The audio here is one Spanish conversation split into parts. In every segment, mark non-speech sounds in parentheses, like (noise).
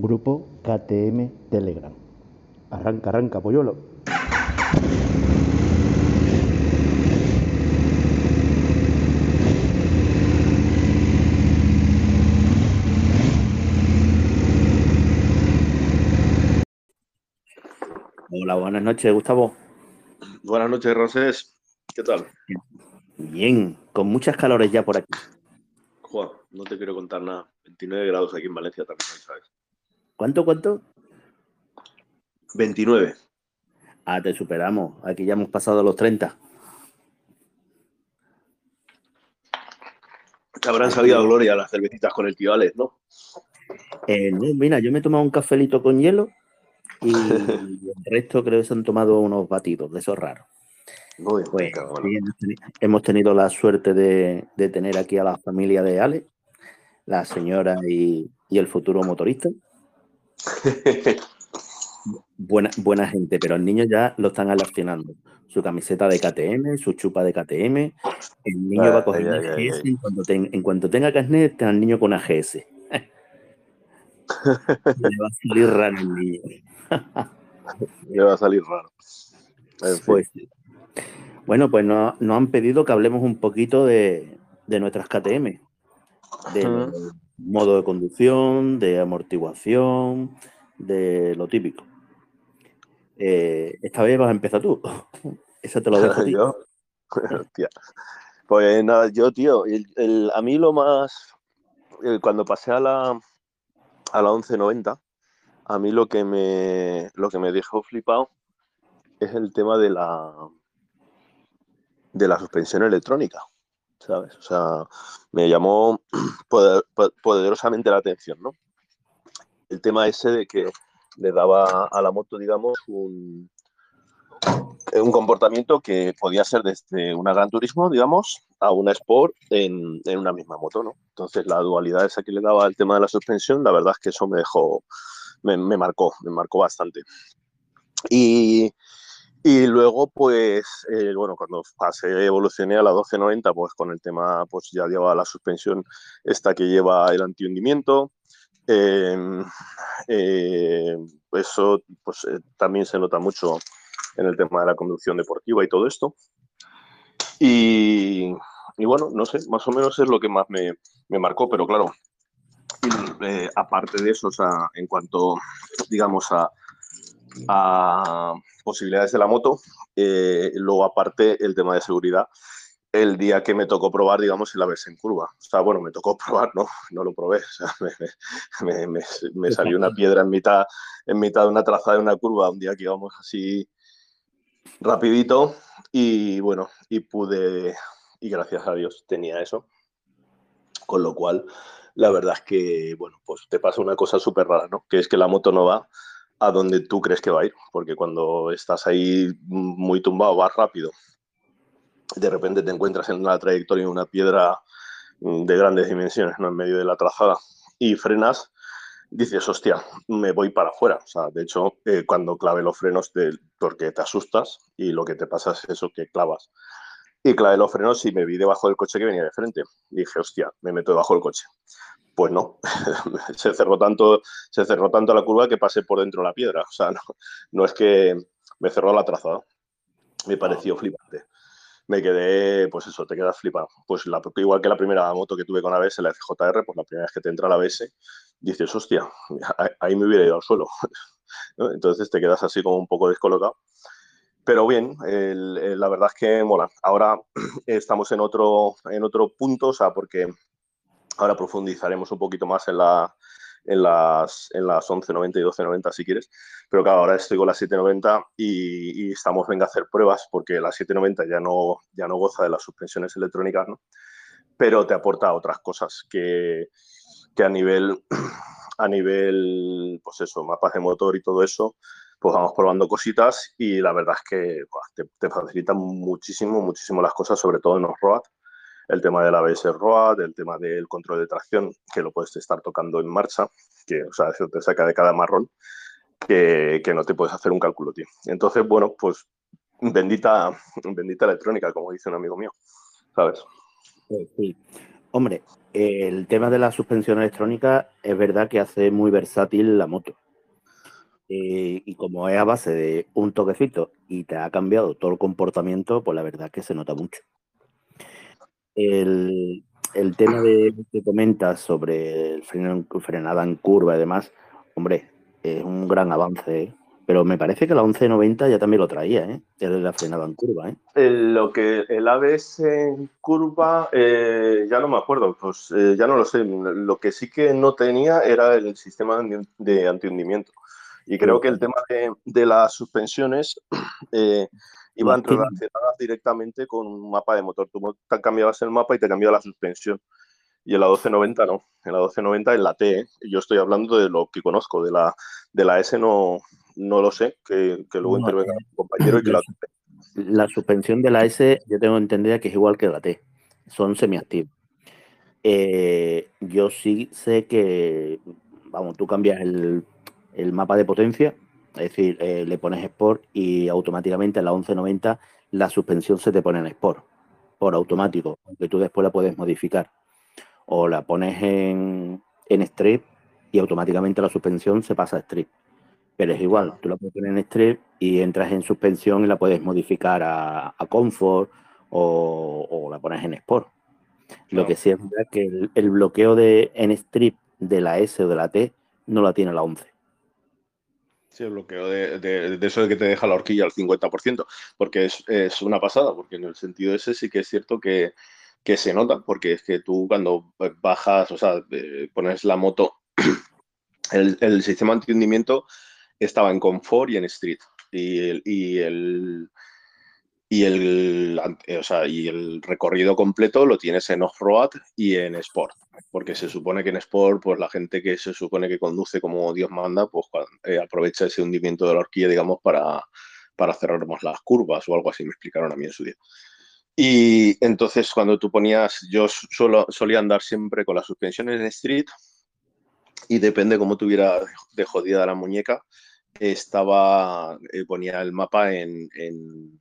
Grupo KTM Telegram. Arranca, arranca, polluelo. Hola, buenas noches, Gustavo. Buenas noches, Rosés. ¿Qué tal? Bien, con muchas calores ya por aquí. Juan, no te quiero contar nada. 29 grados aquí en Valencia también, ¿sabes? ¿Cuánto, cuánto? 29. Ah, te superamos. Aquí ya hemos pasado los 30. Te habrán salido a gloria las cervecitas con el tío Alex, ¿no? Eh, no, mira, yo me he tomado un cafelito con hielo y (laughs) el resto creo que se han tomado unos batidos de esos raros. Muy Pues bueno. hemos teni- hemos tenido la suerte de, de tener aquí a la familia de Ale, la señora y, y el futuro motorista. (laughs) Buena, buena gente, pero el niño ya lo están alarcinando. Su camiseta de KTM, su chupa de KTM. El niño va a coger una ay. en cuanto, ten- en cuanto tenga carnet, está el niño con AGS. (laughs) Le va a salir raro el niño. Me va a salir raro. En. Pues. Bueno, pues no- nos han pedido que hablemos un poquito de, de nuestras KTM, modo de conducción, de amortiguación, de lo típico. Eh, esta vez vas a empezar tú. (laughs) Eso te lo dejo. (laughs) Pues nada, yo, tío, el- a mí lo más. eh, cuando pasé a la, a la 1190, a mí lo que me, lo que me dejó flipado es el tema de la, de la suspensión electrónica, ¿sabes? O sea, me llamó (clears throat) poder- po- poderosamente la atención, ¿no? El tema ese de que le daba a la moto, digamos, un, eh, comportamiento que podía ser desde una Gran Turismo, digamos, a una Sport en, en una misma moto, ¿no? Entonces, la dualidad esa que le daba al tema de la suspensión, la verdad es que eso me dejó, me, me marcó, me marcó bastante. Y, y luego, pues, eh, bueno, cuando pasé, evolucioné a la 1290, pues con el tema, pues ya lleva la suspensión esta que lleva el antihundimiento. Eh, eh, eso, pues eh, también se nota mucho en el tema de la conducción deportiva y todo esto. Y, bueno, no sé, más o menos es lo que más me, me marcó, pero claro, aparte de eso, o sea, en cuanto, digamos, a posibilidades de la moto, eh, luego aparte el tema de seguridad, el día que me tocó probar, digamos, el ABS en curva. O sea, bueno, me tocó (laughs) probar, no, no lo probé. O sea, me, me- me- me salió una piedra en mitad, en mitad de una trazada de una curva un día que íbamos así rapidito y bueno, y pude, y gracias a Dios tenía eso. Con lo cual, la verdad es que, bueno, pues te pasa una cosa súper rara, ¿no? Que es que la moto no va a donde tú crees que va a ir, porque cuando estás ahí muy tumbado, vas rápido, de repente te encuentras en la trayectoria una piedra mm, de grandes dimensiones, ¿no? En medio de la trazada y frenas, dices, hostia, me voy para afuera. O sea, de hecho, eh, cuando clavé los frenos, te- porque te asustas y lo que te pasa es eso que clavas. Y clavé los frenos y me vi debajo del coche que venía de frente. Dije, hostia, me meto debajo del coche. Pues no, (laughs) se cerró tanto, se cerró tanto la curva que pasé por dentro de la piedra. O sea, no, no es que me cerró la trazada. Me pareció flipante. Me quedé, pues eso, te quedas flipado. Pues la, igual que la primera moto que tuve con ABS, la FJR, pues la primera vez que te entra la ABS, dices, hostia, ahí- ahí me hubiera ido al suelo. (laughs) ¿no? Entonces te quedas así como un poco descolocado. Pero bien, el- el- la verdad es que mola. Ahora (clears throat) estamos en otro, en otro punto, o sea, porque ahora profundizaremos un poquito más en, la, en, las, en las 1190 y 1290 si quieres. Pero claro, ahora estoy con la 790 y, y estamos, venga, a hacer pruebas porque la 790 ya no, ya no goza de las suspensiones electrónicas, ¿no? Pero te aporta otras cosas que, que a nivel, (clears throat) a nivel, pues eso, mapas de motor y todo eso, pues vamos probando cositas y la verdad es que te, te facilita muchísimo, muchísimo las cosas, sobre todo en los ROAD. El tema del ABS ROAD, el tema del control de tracción, que lo puedes estar tocando en marcha, que o sea, eso te saca de cada marrón, que, que no te puedes hacer un cálculo, tío. Entonces, bueno, pues bendita, (laughs) bendita electrónica, como dice un amigo mío, ¿sabes? Pues sí. Hombre, el tema de la suspensión electrónica es verdad que hace muy versátil la moto. Eh, y como es a base de un toquecito y te ha cambiado todo el comportamiento, pues la verdad es que se nota mucho. El, tema de que comentas sobre el frenada en curva y demás, hombre, es un gran avance. ¿eh? Pero me parece que la 1190 ya también lo traía, ¿eh? Ya la frenada en curva, ¿eh? lo que el ABS en curva, eh, ya no me acuerdo, pues eh, ya no lo sé. Lo que sí que no tenía era el sistema de antihundimiento. Y creo que el tema de, las suspensiones (clears throat) eh, iban relacionadas directamente con un mapa de motor. Tú cambiabas el mapa y te cambiaba la suspensión. Y en la 1290 no. En la 1290 en la T. ¿eh? Yo estoy hablando de lo que conozco. De la, de la S no, no lo sé, que, luego intervenga mi compañero y que la... (clears throat) La suspensión de la S yo tengo entendida que es igual que la T. Son semiactivos. Eh, yo sí sé que, vamos, tú cambias el, mapa de potencia, es decir, eh, le pones Sport y automáticamente en la 1190 la suspensión se te pone en Sport, por automático, aunque tú después la puedes modificar. O la pones en, en Strip y automáticamente la suspensión se pasa a Strip. Pero es igual, tú la puedes poner en strip y entras en suspensión y la puedes modificar a, comfort o, la pones en sport. Lo que sí es verdad que el, bloqueo de en strip de la S o de la T no la tiene la 11. Sí, el bloqueo de, eso de que te deja la horquilla al 50%, porque es, una pasada, porque en el sentido ese sí que es cierto que, se nota, porque es que tú cuando bajas, o sea, eh, pones la moto, (clears throat) el, el sistema de hundimiento estaba en Confort y en Street. Y el, y el, y el, o sea, y el recorrido completo lo tienes en off-road y en sport. Porque se supone que en sport, pues la gente que se supone que conduce como Dios manda, pues eh, aprovecha ese hundimiento de la horquilla, digamos, para, para cerrar más las curvas o algo así, me explicaron a mí en su día. Y entonces cuando tú ponías, yo solo, solía andar siempre con las suspensiones en street y depende cómo tuviera de jodida la muñeca, estaba, eh, ponía el mapa en, en,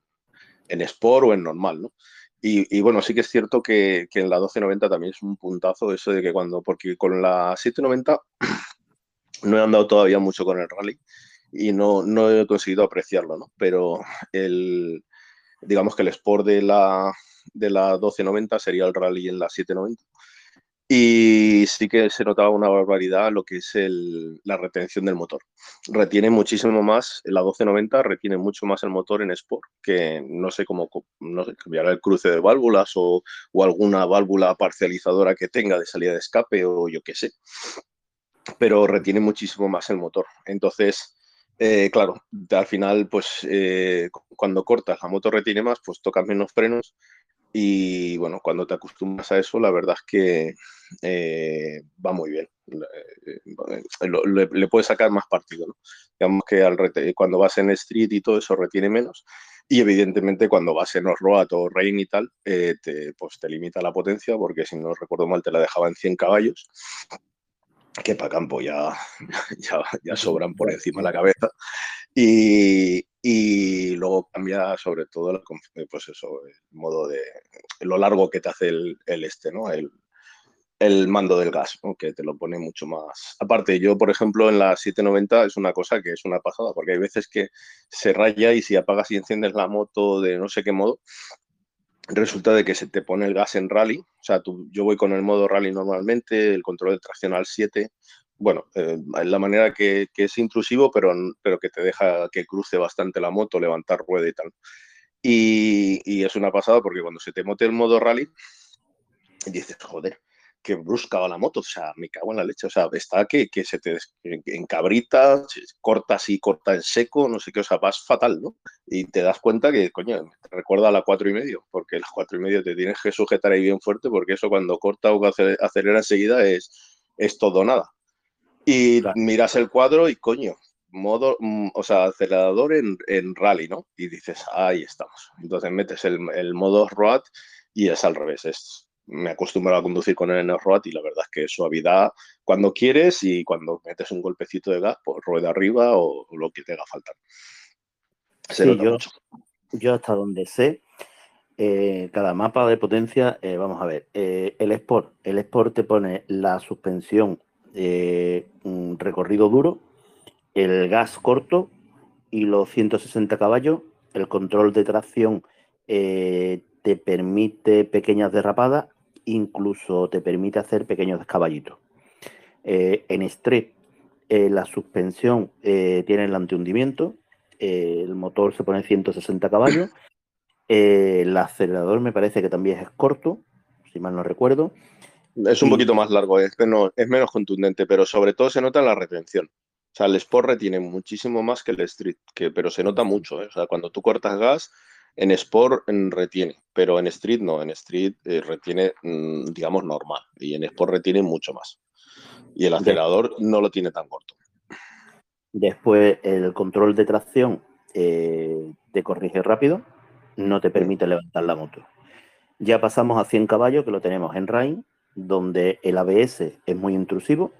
en, Sport o en normal, ¿no? Y, bueno, sí que es cierto que, que, en la 1290 también es un puntazo eso de que cuando, porque con la 790 no he andado todavía mucho con el rally y no, no he conseguido apreciarlo, ¿no? Pero el, digamos que el Sport de la, de la 1290 sería el rally en la 790 y sí que se notaba una barbaridad lo que es la retención del motor. Retiene muchísimo más, la 1290 retiene mucho más el motor en Sport, que no sé cómo, no sé, cambiará el cruce de válvulas o, alguna válvula parcializadora que tenga de salida de escape o yo qué sé. Pero retiene muchísimo más el motor. Entonces, eh, claro, al final, pues eh, cuando cortas la moto retiene más, pues tocas menos frenos y bueno, cuando te acostumbras a eso, la verdad es que eh, va muy bien. Le, le, puedes sacar más partido. Digamos que al cuando vas en street y todo eso retiene menos. Y evidentemente cuando vas en off-road o rain y tal, eh, te, pues te limita la potencia porque si no recuerdo mal te la dejaba en 100 caballos que para campo ya, (laughs) ya, ya, sobran por encima de la cabeza. Y, y luego cambia sobre todo el, pues eso, el modo de lo largo que te hace el, este, ¿no? El, el mando del gas, que te lo pone mucho más. Aparte, yo, por ejemplo, en la 790 es una cosa que es una pasada, porque hay veces que se raya y si apagas y enciendes la moto de no sé qué modo, resulta de que se te pone el gas en rally. O sea, tú, yo voy con el modo rally normalmente, el control de tracción al 7. Bueno, eh, la manera que, es intrusivo, pero, pero que te deja que cruce bastante la moto, levantar rueda y tal. Y, y es una pasada porque cuando se te mote el modo rally, dices, joder, que brusca la moto, o sea, me cago en la leche, o sea, está que, que se te encabrita, corta así, corta en seco, no sé qué, o sea, vas fatal, ¿no? Y te das cuenta que, coño, te recuerda a la cuatro y medio, porque la cuatro y medio te tienes que sujetar ahí bien fuerte, porque eso cuando corta o acelera enseguida es, es todo nada. Y miras el cuadro y, coño, modo, mm, o sea, acelerador en, en, rally, ¿no? Y dices, ahí estamos. Entonces metes el, el modo road y es al revés, es me acostumbro a conducir con el road y la verdad es que suavidad cuando quieres y cuando metes un golpecito de gas, pues rueda arriba o, lo que te haga falta. yo, yo hasta donde sé, eh, cada mapa de potencia, eh, vamos a ver, eh, el Sport, el Sport te pone la suspensión un recorrido duro, el gas corto y los 160 caballos, el control de tracción te permite pequeñas derrapadas, incluso te permite hacer pequeños caballitos. en Street, la suspensión tiene el antihundimiento, el motor se pone 160 caballos eh, el acelerador me parece que también es corto, si mal no recuerdo. Es un poquito más largo, es menos, es menos contundente, pero sobre todo se nota la retención. O sea, el Sport retiene muchísimo más que el Street, que, pero se nota mucho. ¿eh? O sea, cuando tú cortas gas, en Sport retiene, pero en Street no. En Street eh, retiene, mm, digamos, normal. Y en Sport retiene mucho más. Y el acelerador no lo tiene tan corto. Después, el control de tracción te corrige rápido no te permite levantar la moto. Ya pasamos a 100 caballos, que lo tenemos en Rain, donde el ABS es muy intrusivo,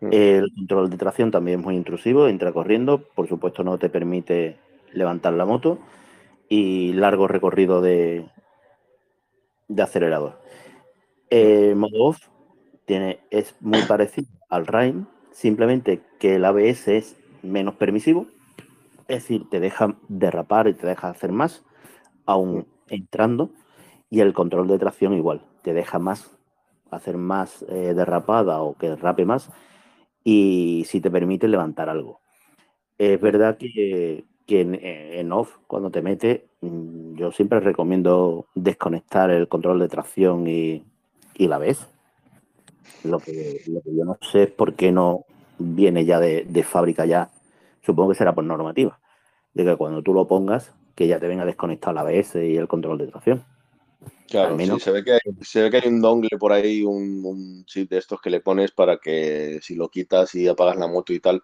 mm. el control de tracción también es muy intrusivo, entra corriendo, por supuesto no te permite levantar la moto y largo recorrido de, de acelerador. El modo off tiene, es muy (coughs) parecido al Rain, simplemente que el ABS es menos permisivo, es decir, te deja derrapar y te deja hacer más, aún entrando y el control de tracción igual, te deja más, hacer más eh, derrapada o que derrape más y si te permite levantar algo. Es verdad que, en, off, cuando te mete, mm, yo siempre recomiendo desconectar el control de tracción y, la ves. Lo que, lo que, yo no sé es por qué no viene ya de, de fábrica ya. Supongo que será por normativa. De que cuando tú lo pongas, que ya te venga desconectado la ABS y el control de tracción. Claro, sí, se, ve que hay, se ve que hay un dongle por ahí, un, chip de estos que le pones para que si lo quitas y apagas la moto y tal,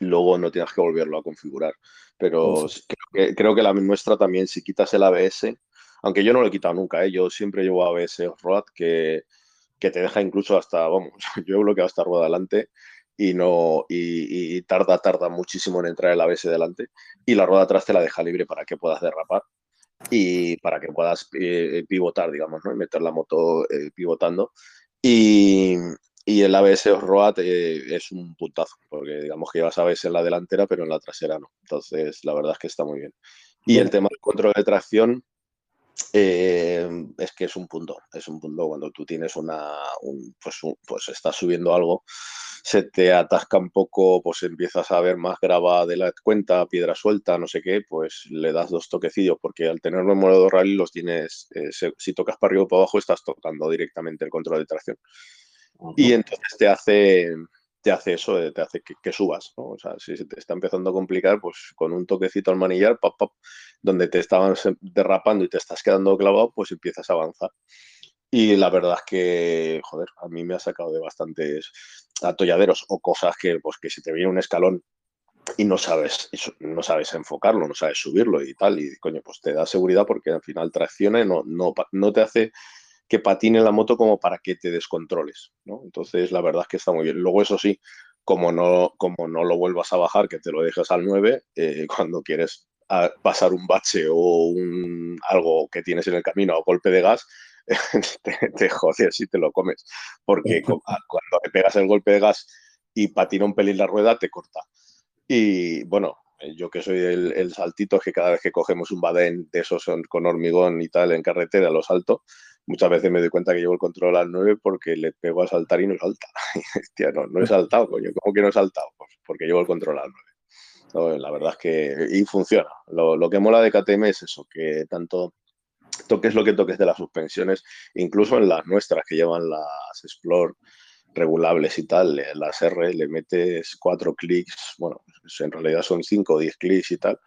luego no tengas que volverlo a configurar. Pero creo, que, la nuestra también, si quitas el ABS, aunque yo no lo he quitado nunca, ¿eh? yo siempre llevo ABS off-road que, que te deja incluso hasta, vamos, (laughs) yo he bloqueado hasta rueda adelante y no y, tarda tarda muchísimo en entrar el ABS delante y la rueda atrás te la deja libre para que puedas derrapar y para que puedas eh, pivotar, digamos, ¿no? y meter la moto eh, pivotando. Y, y, el ABS off-road eh, es un puntazo, porque digamos que llevas ABS en la delantera, pero en la trasera no. Entonces, la verdad es que está muy bien. Y el tema del control de tracción, es que es un punto, es un punto cuando tú tienes una, pues, pues estás subiendo algo se te atasca un poco, pues empiezas a ver más grava de la cuenta, piedra suelta, no sé qué, pues le das dos toquecillos, porque al tenerlo en modo rally los tienes, eh, si tocas para arriba o para abajo, estás tocando directamente el control de tracción. Y entonces te hace, te hace eso, eh, te hace que, subas, O sea, si se te está empezando a complicar, pues con un toquecito al manillar, pop, pop, donde te estaban derrapando y te estás quedando clavado, pues empiezas a avanzar. Y la verdad es que, joder, a mí me ha sacado de bastantes atolladeros o cosas que, pues, que si te viene un escalón y no sabes, no sabes enfocarlo, no sabes subirlo y tal, y coño, pues te da seguridad porque al final tracciona y no, no, no te hace que patine la moto como para que te descontroles, ¿no? Entonces, la verdad es que está muy bien. Luego, eso sí, como no, como no lo vuelvas a bajar, que te lo dejas al 9, eh, (laughs) cuando quieres ah, pasar un bache o un, algo que tienes en el camino o golpe de gas, (laughs) te, te jodes si te lo comes, porque cuando te pegas el golpe de gas y patina un pelín la rueda, te corta. Y bueno, yo que soy el, saltito, es que cada vez que cogemos un badén de esos con hormigón y tal en carretera, lo salto, muchas veces me doy cuenta que llevo el control al 9 porque le pego a saltar y no salta. (laughs) Hostia, no, no he saltado, coño. ¿Cómo que no he saltado? Pues porque llevo el control al 9. la verdad es que... Y funciona. Lo, lo, que mola de KTM es eso, que tanto toques lo que toques de las suspensiones, incluso en las nuestras que llevan las Explore regulables y tal, las R le metes cuatro clics, bueno, pues en realidad son cinco o diez clics y tal,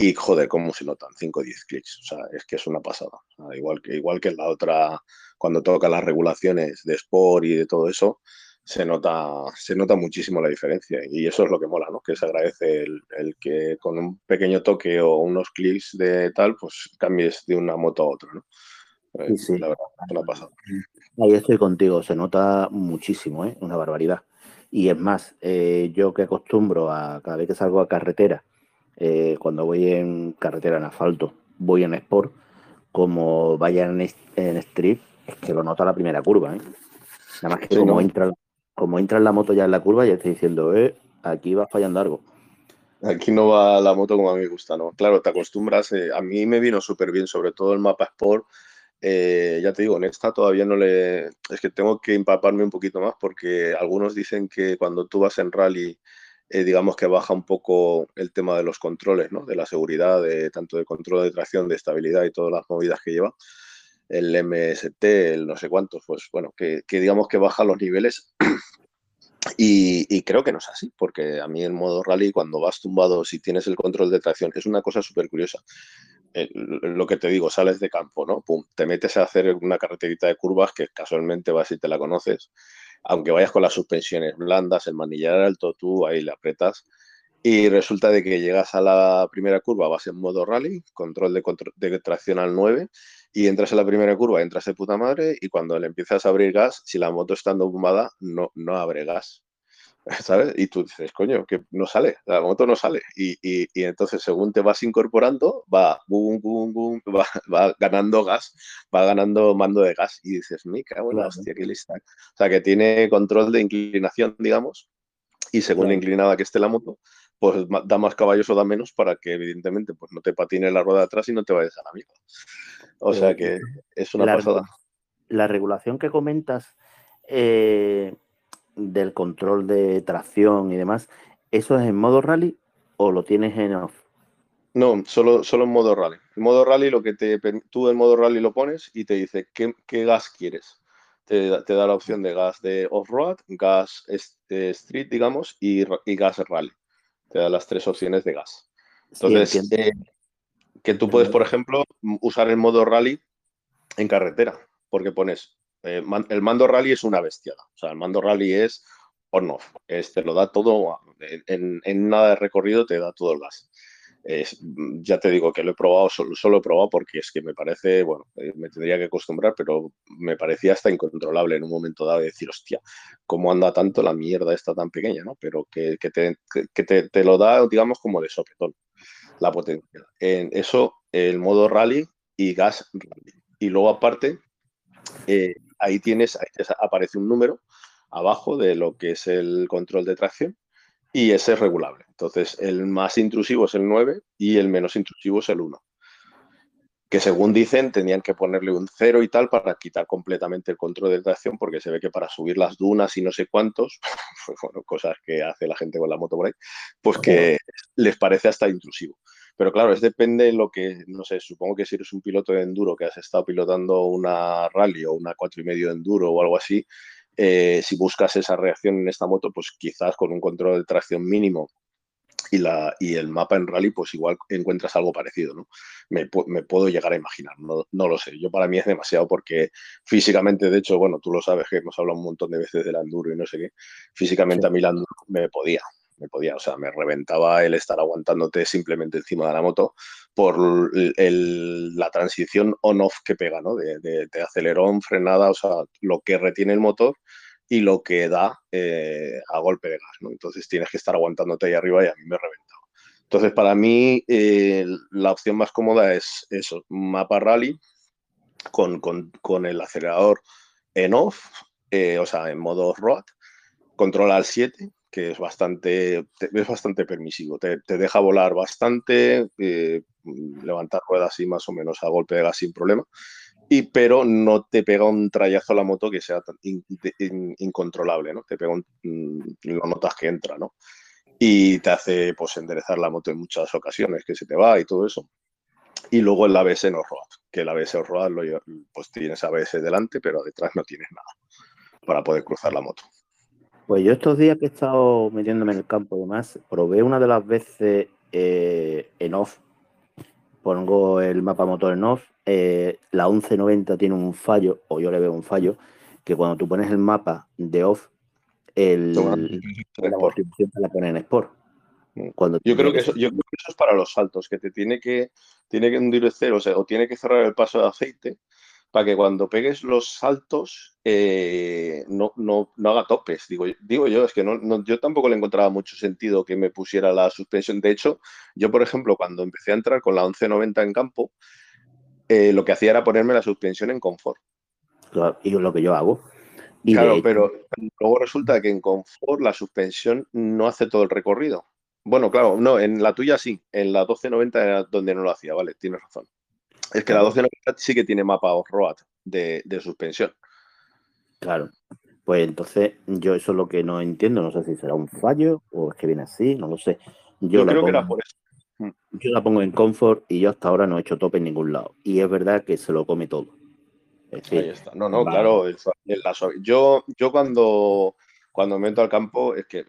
y joder, cómo se notan 5 o 10 clics, o sea, es que es una pasada, igual que, igual que la otra, cuando toca las regulaciones de Sport y de todo eso, se nota, se nota muchísimo la diferencia y eso es lo que mola, ¿no? Que se agradece el, que con un pequeño toque o unos clics de tal, pues cambies de una moto a otra, ¿no? Sí, sí. La verdad, una pasada. Ahí estoy contigo, se nota muchísimo, ¿eh? Una barbaridad. Y es más, eh, yo que acostumbro a cada vez que salgo a carretera, eh, cuando voy en carretera en asfalto, voy en Sport, como vaya en, street, es que lo nota la primera curva. ¿eh? Nada más que como, entra, como entra en la moto ya en la curva, ya estoy diciendo, eh, aquí va fallando algo. Aquí no va la moto como a mí me gusta, ¿no? Claro, te acostumbras. Eh, a mí me vino súper bien, sobre todo el mapa Sport. Eh, ya te digo, en esta todavía no le. Es que tengo que empaparme un poquito más porque algunos dicen que cuando tú vas en rally, eh, digamos que baja un poco el tema de los controles, ¿no? De la seguridad, de, tanto de control de tracción, de estabilidad y todas las movidas que lleva. El MST, el no sé cuántos, pues bueno, que, digamos que baja los niveles (clears throat) y, creo que no es así, porque a mí el modo rally, cuando vas tumbado, si tienes el control de tracción, es una cosa súper curiosa. Eh, lo que te digo, sales de campo, ¿no? Te metes a hacer una carreterita de curvas que casualmente vas y te la conoces. Aunque vayas con las suspensiones blandas, el manillar alto, tú ahí le apretas. Y resulta de que llegas a la primera curva, vas en modo rally, control de, de tracción al 9, y entras en la primera curva, entras de puta madre y cuando le empiezas a abrir gas, si la moto está bombada, no, no abre gas. (laughs) ¿Sabes? Y tú dices, coño, que no sale, la moto no sale. Y, y, entonces, según te vas incorporando, va, boom, boom, boom, va, va, ganando gas, va ganando mando de gas. Y dices, me cago en hostia, qué lista. O sea, que tiene control de inclinación, digamos, y según la inclinada que esté la moto, pues da más caballos o da menos para que evidentemente pues no te patine la rueda de atrás y no te vayas a la mierda. O sea que es una pasada. La regulación que comentas eh, del control de tracción y demás, ¿eso es en modo rally o lo tienes en off? No, solo, solo en modo rally. En modo rally lo que te tú en modo rally lo pones y te dice qué, gas quieres. Te, da la opción de gas de off-road, gas eh, street, digamos, y, y gas rally te da las tres opciones de gas. Entonces, eh, que tú puedes, por ejemplo, usar el modo rally en carretera, porque pones, eh, el mando rally es una bestiada, o sea, el mando rally es on-off, te lo da todo, en, en, nada de recorrido te da todo el gas ya te digo que lo he probado, solo, solo, he probado porque es que me parece, bueno, eh, me tendría que acostumbrar, pero me parecía hasta incontrolable en un momento dado de decir, hostia, ¿cómo anda tanto la mierda esta tan pequeña, ¿no? Pero que, que, te, que te, te, lo da, digamos, como de sopetón, la potencia. En eso, el modo rally y gas rally. Y luego aparte, eh, ahí tienes, aparece un número abajo de lo que es el control de tracción y ese es regulable. Entonces, el más intrusivo es el 9 y el menos intrusivo es el 1. Que según dicen, tenían que ponerle un 0 y tal para quitar completamente el control de tracción, porque se ve que para subir las dunas y no sé cuántos, (laughs) bueno, cosas que hace la gente con la moto por ahí, pues que les parece hasta intrusivo. Pero claro, es depende de lo que, no sé, supongo que si eres un piloto de enduro que has estado pilotando una rally o una cuatro y medio de enduro o algo así, eh, si buscas esa reacción en esta moto, pues quizás con un control de tracción mínimo y, la, y el mapa en rally, pues igual encuentras algo parecido, ¿no? Me, puedo llegar a imaginar, no, no, lo sé. Yo para mí es demasiado porque físicamente, de hecho, bueno, tú lo sabes que hemos hablado un montón de veces del Enduro y no sé qué, físicamente a mí el Enduro me podía, me podía, o sea, me reventaba el estar aguantándote simplemente encima de la moto por la transición on-off que pega, ¿no? De, acelerón, frenada, o sea, lo que retiene el motor y lo que da eh, a golpe de gas, ¿no? Entonces tienes que estar aguantándote ahí arriba y a mí me he reventado. Entonces, para mí, eh, la opción más cómoda es eso, mapa rally con, con, el acelerador en off, eh, o sea, en modo road, control al 7 que es bastante, es bastante permisivo, te, deja volar bastante, eh, levantar ruedas y más o menos a golpe de gas sin problema, y, pero no te pega un trayazo a la moto que sea incontrolable, ¿no? Te pega un, mm, lo notas que entra, ¿no? Y te hace pues enderezar la moto en muchas ocasiones, que se te va y todo eso. Y luego el ABS no road, que el ABS road lo, pues tienes ABS delante, pero detrás no tienes nada para poder cruzar la moto. Pues yo estos días que he estado metiéndome en el campo y demás, probé una de las veces eh, en off. Pongo el mapa motor en off. Eh, la 1190 tiene un fallo, o yo le veo un fallo, que cuando tú pones el mapa de off, el, la te la pone en Sport. Mm. Cuando yo, creo que eso, yo creo que eso es para los saltos, que te tiene que, tiene que endurecer, o sea, o tiene que cerrar el paso de aceite para que cuando pegues los saltos eh, no, no, no, haga topes. Digo, digo yo, es que no, yo tampoco le encontraba mucho sentido que me pusiera la suspensión. De hecho, yo, por ejemplo, cuando empecé a entrar con la 1190 en campo, eh, lo que hacía era ponerme la suspensión en confort. y es lo que yo hago. claro, pero luego resulta que en confort la suspensión no hace todo el recorrido. Bueno, claro, no, en la tuya sí, en la 1290 era donde no lo hacía, vale, tienes razón. Es que la 1290 sí que tiene mapa off-road de, suspensión. Claro, pues entonces yo eso es lo que no entiendo, no sé si será un fallo o es que viene así, no lo sé. Yo, creo que era por eso. Yo la pongo en confort y yo hasta ahora no he hecho tope en ningún lado. Y es verdad que se lo come todo. Ahí está. No, no, claro. yo, yo cuando, cuando me entro al campo es que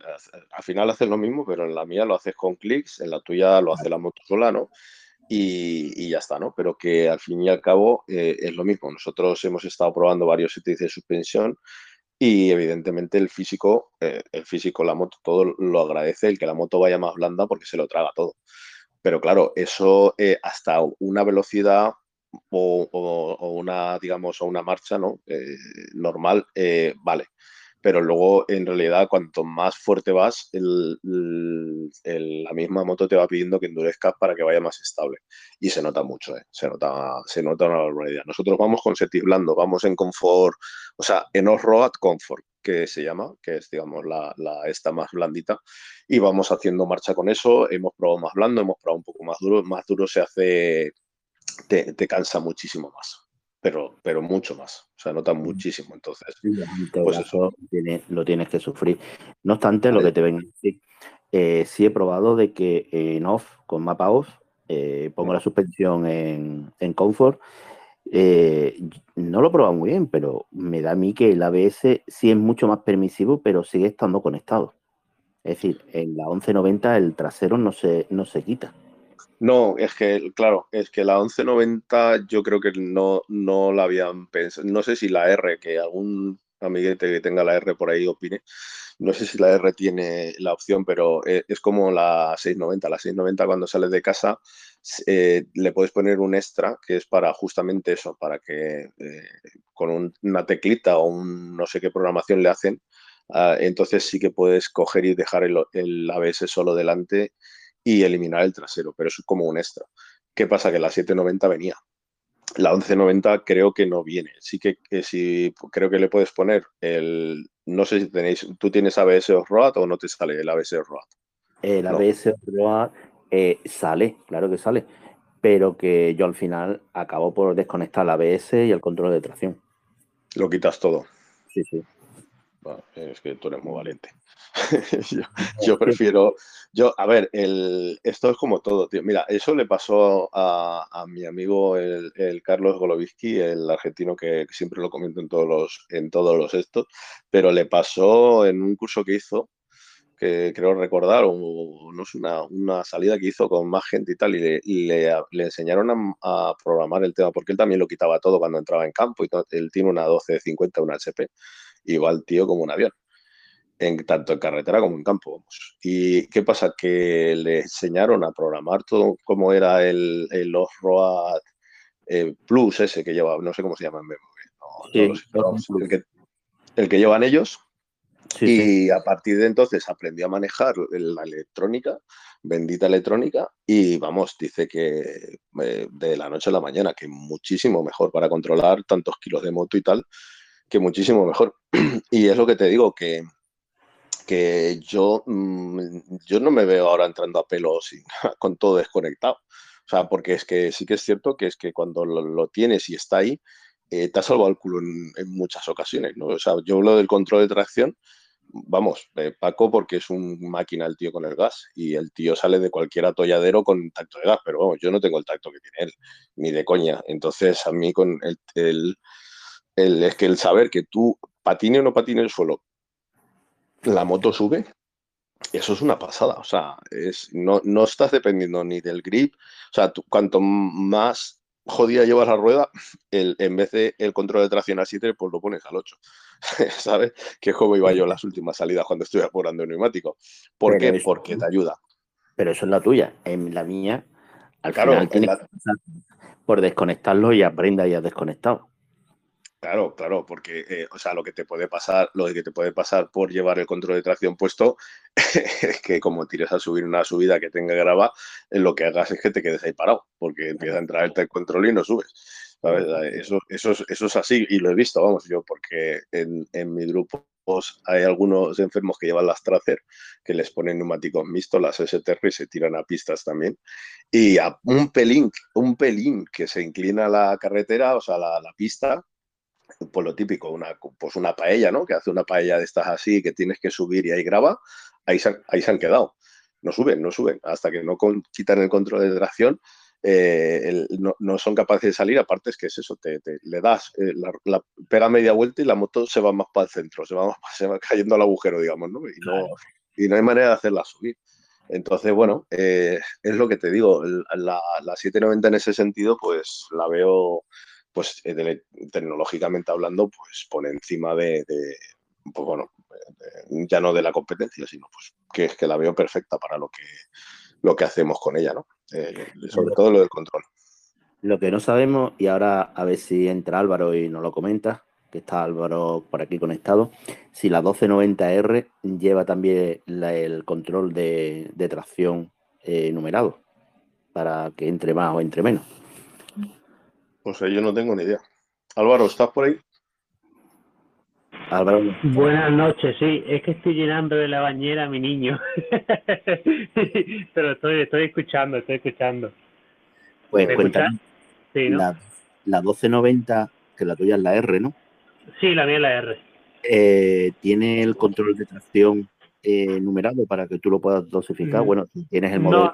al final haces lo mismo, pero en la mía lo haces con clics, en la tuya lo hace la moto sola, ¿no? Y, ya está, ¿no? Pero que al fin y al cabo eh, es lo mismo. Nosotros hemos estado probando varios sitios de suspensión y evidentemente el físico, eh, el físico, la moto, todo lo agradece, el que la moto vaya más blanda porque se lo traga todo. Pero claro, eso eh, hasta una velocidad o, una, digamos, o una marcha ¿no? Eh, normal, eh, vale. Pero luego, en realidad, cuanto más fuerte vas, la misma moto te va pidiendo que endurezcas para que vaya más estable. Y se nota mucho, se, nota, se nota una barbaridad. Nosotros vamos con setis blando, vamos en confort, o sea, en off-road comfort que se llama, que es, digamos, la, esta más blandita, y vamos haciendo marcha con eso, hemos probado más blando, hemos probado un poco más duro, más duro se hace, te, cansa muchísimo más, pero, pero mucho más, o sea, nota muchísimo, entonces, pues eso lo tienes que sufrir. No obstante, lo que te ven a decir, eh, sí he probado de que en off, con mapa off, eh, pongo la suspensión en, en confort eh, no lo he probado muy bien, pero me da a mí que el ABS sí es mucho más permisivo, pero sigue estando conectado. Es decir, en la 1190 el trasero no se, no se quita. No, es que, claro, es que la 1190 yo creo que no, no la habían pensado. No sé si la R, que algún amiguete que tenga la R por ahí opine. No sé si la R tiene la opción, pero eh, es como la 690. La 690 cuando sales de casa eh, le puedes poner un extra que es para justamente eso, para que eh, con una teclita o un no sé qué programación le hacen, ah, entonces sí que puedes coger y dejar el, el, ABS solo delante y eliminar el trasero, pero es como un extra. ¿Qué pasa? Que la 790 venía. La 1190 creo que no viene. Sí que, sí, creo que le puedes poner el. No sé si tenéis. ¿Tú tienes ABS off-road o no te sale el ABS off-road? El ABS off-road eh, sale, claro que sale, pero que yo al final acabo por desconectar la ABS y el control de tracción. Lo quitas todo. Sí, sí. Es que tú eres muy valiente. (laughs) yo, prefiero, yo, a ver, el, esto es como todo, tío. Mira, eso le pasó a, mi amigo el, Carlos Goloviski, el argentino que, siempre lo comento en todos los, en todos los estos, pero le pasó en un curso que hizo que creo recordar, o no sé, una, una, salida que hizo con más gente y tal, y le, le, enseñaron a, programar el tema, porque él también lo quitaba todo cuando entraba en campo, y él tiene una 1250, una HP, igual tío como un avión, en, tanto en carretera como en campo, vamos. ¿Y qué pasa? Que le enseñaron a programar todo como era el, el off-road eh, Plus ese que lleva, no sé cómo se llama en memoria, el, que, el que llevan ellos, y a partir de entonces aprendió a manejar la electrónica, bendita electrónica, y vamos, dice que eh, de la noche a la mañana, que muchísimo mejor para controlar tantos kilos de moto y tal, que muchísimo mejor. (clears throat) y es lo que te digo, que, que yo, mm, yo no me veo ahora entrando a pelo (laughs) con todo desconectado. O sea, porque es que sí que es cierto que es que cuando lo, tienes y está ahí, eh, te ha salvado el culo en, en, muchas ocasiones, ¿no? O sea, yo hablo del control de tracción vamos, Paco porque es un máquina el tío con el gas y el tío sale de cualquier atolladero con tacto de gas, pero vamos, yo no tengo el tacto que tiene él, ni de coña. Entonces a mí con el, el, es que el saber que tú patine o no patine el suelo, la moto sube, eso es una pasada, o sea, es, no, no estás dependiendo ni del grip, o sea, cuanto más jodida llevas la rueda, el, en vez de el control de tracción al 7, pues lo pones al 8. (laughs) ¿Sabes? Que como iba yo las últimas salidas cuando estoy apurando el neumático. ¿Por qué? Porque te ayuda. Pero eso es la tuya. En la mía, al final tienes por desconectarlo y aprenda y has desconectado. Claro, claro, porque eh, o sea, lo que te puede pasar, lo que te puede pasar por llevar el control de tracción puesto (laughs) es que como tires a subir una subida que tenga grava, lo que hagas es que te quedes ahí parado, porque empieza a entrar el control y no subes. Eso, eso, eso es así y lo he visto, vamos, yo, porque en, en mi grupo hay algunos enfermos que llevan las Tracer, que les ponen neumáticos mixtos, las STR y se tiran a pistas también. Y a un pelín, un pelín que se inclina la carretera, o sea, la, la pista, pues lo típico, una, pues una paella, ¿no? Que hace una paella de estas así, que tienes que subir y ahí graba, ahí se, ahí se han quedado. No suben, no suben, hasta que no quitan el control de tracción eh, no, son capaces de salir, aparte es que es eso, te, le das, eh, la, pega media vuelta y la moto se va más para el centro, se va, (laughs) se va cayendo al agujero, digamos, ¿no? Y, no, y no hay manera de hacerla subir. Entonces, bueno, eh, es lo que te digo, la, la, 790 en ese sentido, pues la veo, pues tecnológicamente hablando, pues por encima de, pues bueno, ya no de la competencia, sino pues que es que la veo perfecta para lo que, lo que hacemos con ella, ¿no? Eh, sobre todo lo del control. Lo que no sabemos, y ahora a ver si entra Álvaro y nos lo comenta, que está Álvaro por aquí conectado, si la 1290R lleva también el control de, tracción eh, numerado, para que entre más o entre menos. Pues yo no tengo ni idea. Álvaro, ¿estás por ahí? Buenas noches, sí, es que estoy llenando de la bañera a mi niño. (laughs) Pero estoy, estoy escuchando, estoy escuchando. Pues cuéntame. Sí, ¿no? la, la 1290, que la tuya es la R, ¿no? Sí, la mía es la R. Eh, ¿Tiene el control de tracción eh, numerado para que tú lo puedas dosificar? Mm. Bueno, tienes el modo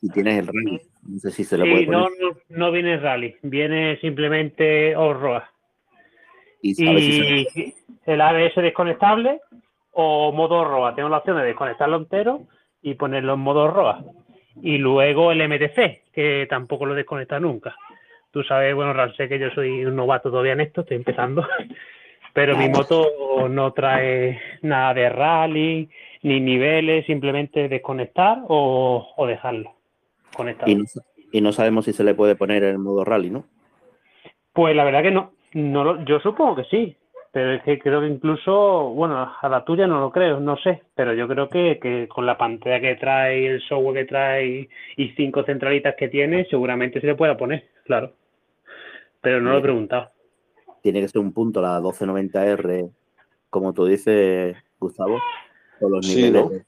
si tienes el rally, no sé si se lo puede poner. No, no, no viene rally, viene simplemente ORROA. Y, el ABS desconectable o modo ROA. Tengo la opción de desconectarlo entero y ponerlo en modo ROA. Y luego el MTC, que tampoco lo desconecta nunca. Tú sabes, bueno, sé que yo soy un novato todavía en esto, estoy empezando, (laughs) pero mi moto no trae nada de rally, ni niveles, simplemente desconectar o, dejarlo conectado. Y no, y no sabemos si se le puede poner el modo rally, ¿no? Pues la verdad que no. No, yo supongo que sí, pero es que creo que incluso, bueno, a la tuya no lo creo, no sé, pero yo creo que, que con la pantalla que trae, el software que trae y cinco centralitas que tiene, seguramente se le pueda poner, claro. Pero no lo he preguntado. Tiene que ser un punto la 1290R, como tú dices, Gustavo, con los niveles.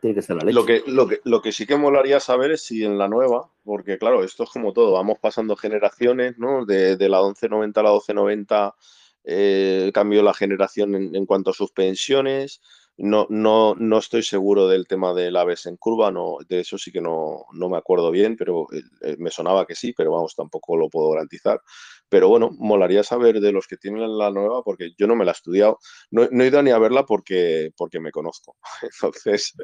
Tiene que ser la leche. Lo que, lo, que, lo que sí que molaría saber es si en la nueva, porque claro, esto es como todo, vamos pasando generaciones, ¿no? De, de la 1190 a la 1290 eh, cambió la generación en, cuanto a suspensiones. No, no, no estoy seguro del tema del ABS en curva, no, de eso sí que no, no me acuerdo bien, pero eh, me sonaba que sí, pero vamos, tampoco lo puedo garantizar. Pero bueno, molaría saber de los que tienen la nueva, porque yo no me la he estudiado. No, he ido ni a verla porque, porque me conozco. (laughs) Entonces,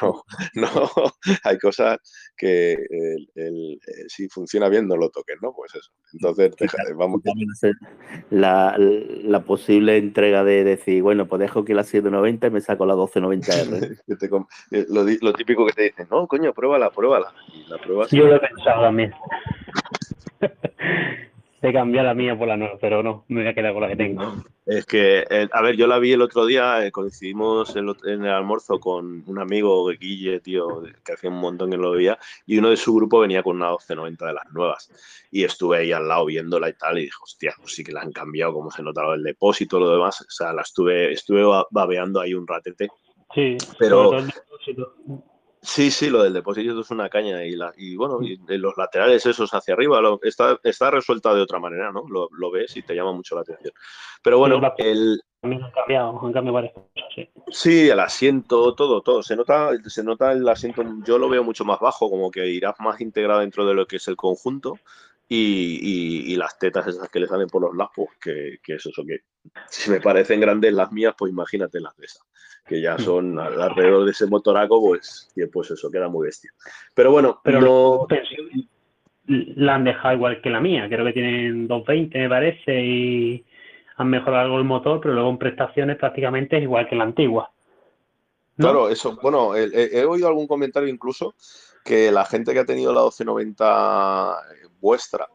no, no, hay cosas que el, eh, si funciona bien no lo toques, ¿no? Pues eso. Entonces, vamos. La, la posible entrega de decir, bueno, pues dejo que la 790 y me saco la 1290R. (laughs) Eh, lo, lo, típico que te dicen, no, coño, pruébala, pruébala. Y la pruebas. Yo lo he pensado también. (laughs) He cambiado la mía por la nueva, pero no, me voy a quedar con la que tengo. Es que, eh, a ver, yo la vi el otro día, eh, coincidimos en, el almuerzo con un amigo, Guille, tío, que hacía un montón que no lo veía, y uno de su grupo venía con una 1290 de las nuevas. Y estuve ahí al lado viéndola y tal, y dije, hostia, pues sí que la han cambiado, como se notaba el depósito, lo demás. O sea, la estuve, estuve babeando ahí un ratete. Sí, pero. Sí, sí, lo del depósito es una caña y, la, y bueno, y los laterales esos hacia arriba está, está resuelta de otra manera, ¿no? Lo, lo, ves y te llama mucho la atención. Pero bueno, el... Han cambiado, han cambiado varias cosas, sí. Sí, el asiento, todo, todo. Se nota, se nota el asiento, yo lo veo mucho más bajo, como que irás más integrado dentro de lo que es el conjunto. Y, y, las tetas esas que le salen por los lados, pues que, que es eso, que si me parecen grandes las mías, pues imagínate las de esas que ya son alrededor de ese motoraco, pues, pues eso, queda muy bestia. Pero bueno, pero no... la han dejado igual que la mía, creo que tienen 220 me parece y han mejorado algo el motor, pero luego en prestaciones prácticamente es igual que la antigua. Claro, eso, bueno, he, oído algún comentario incluso que la gente que ha tenido la 1290 vuestra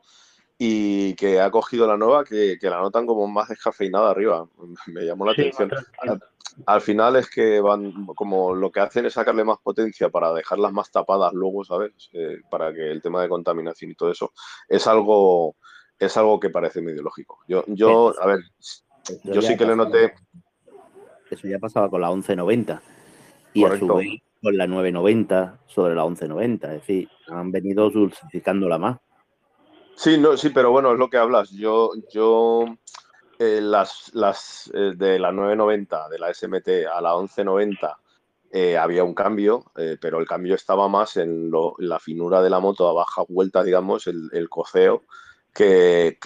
y que ha cogido la nueva que, la notan como más descafeinada arriba. (laughs) Me llamó la atención. Al, final es que van, como lo que hacen es sacarle más potencia para dejarlas más tapadas luego, ¿sabes? Eh, para que el tema de contaminación y todo eso es algo, es algo que parece medio lógico. Yo, yo a ver, yo sí que le noté. Eso ya pasaba con la 1190 y a su vez con la 990 sobre la 1190. Es decir, han venido dulcificándola más. Sí, no, sí, pero bueno, es lo que hablas. Yo, yo eh, las, las eh, de la 990, de la SMT a la 1190, eh, había un cambio, pero el cambio estaba más en, la finura de la moto a baja vuelta, digamos, el, el coceo, que,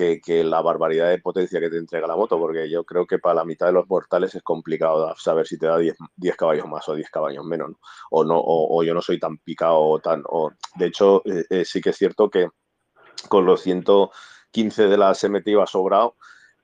la barbaridad de potencia que te entrega la moto, porque yo creo que para la mitad de los mortales es complicado saber si te da 10, 10 caballos más o 10 caballos menos, o no, o, yo no soy tan picado o tan. O, de hecho, sí que es cierto que con los 115 de la SMT iba sobrado,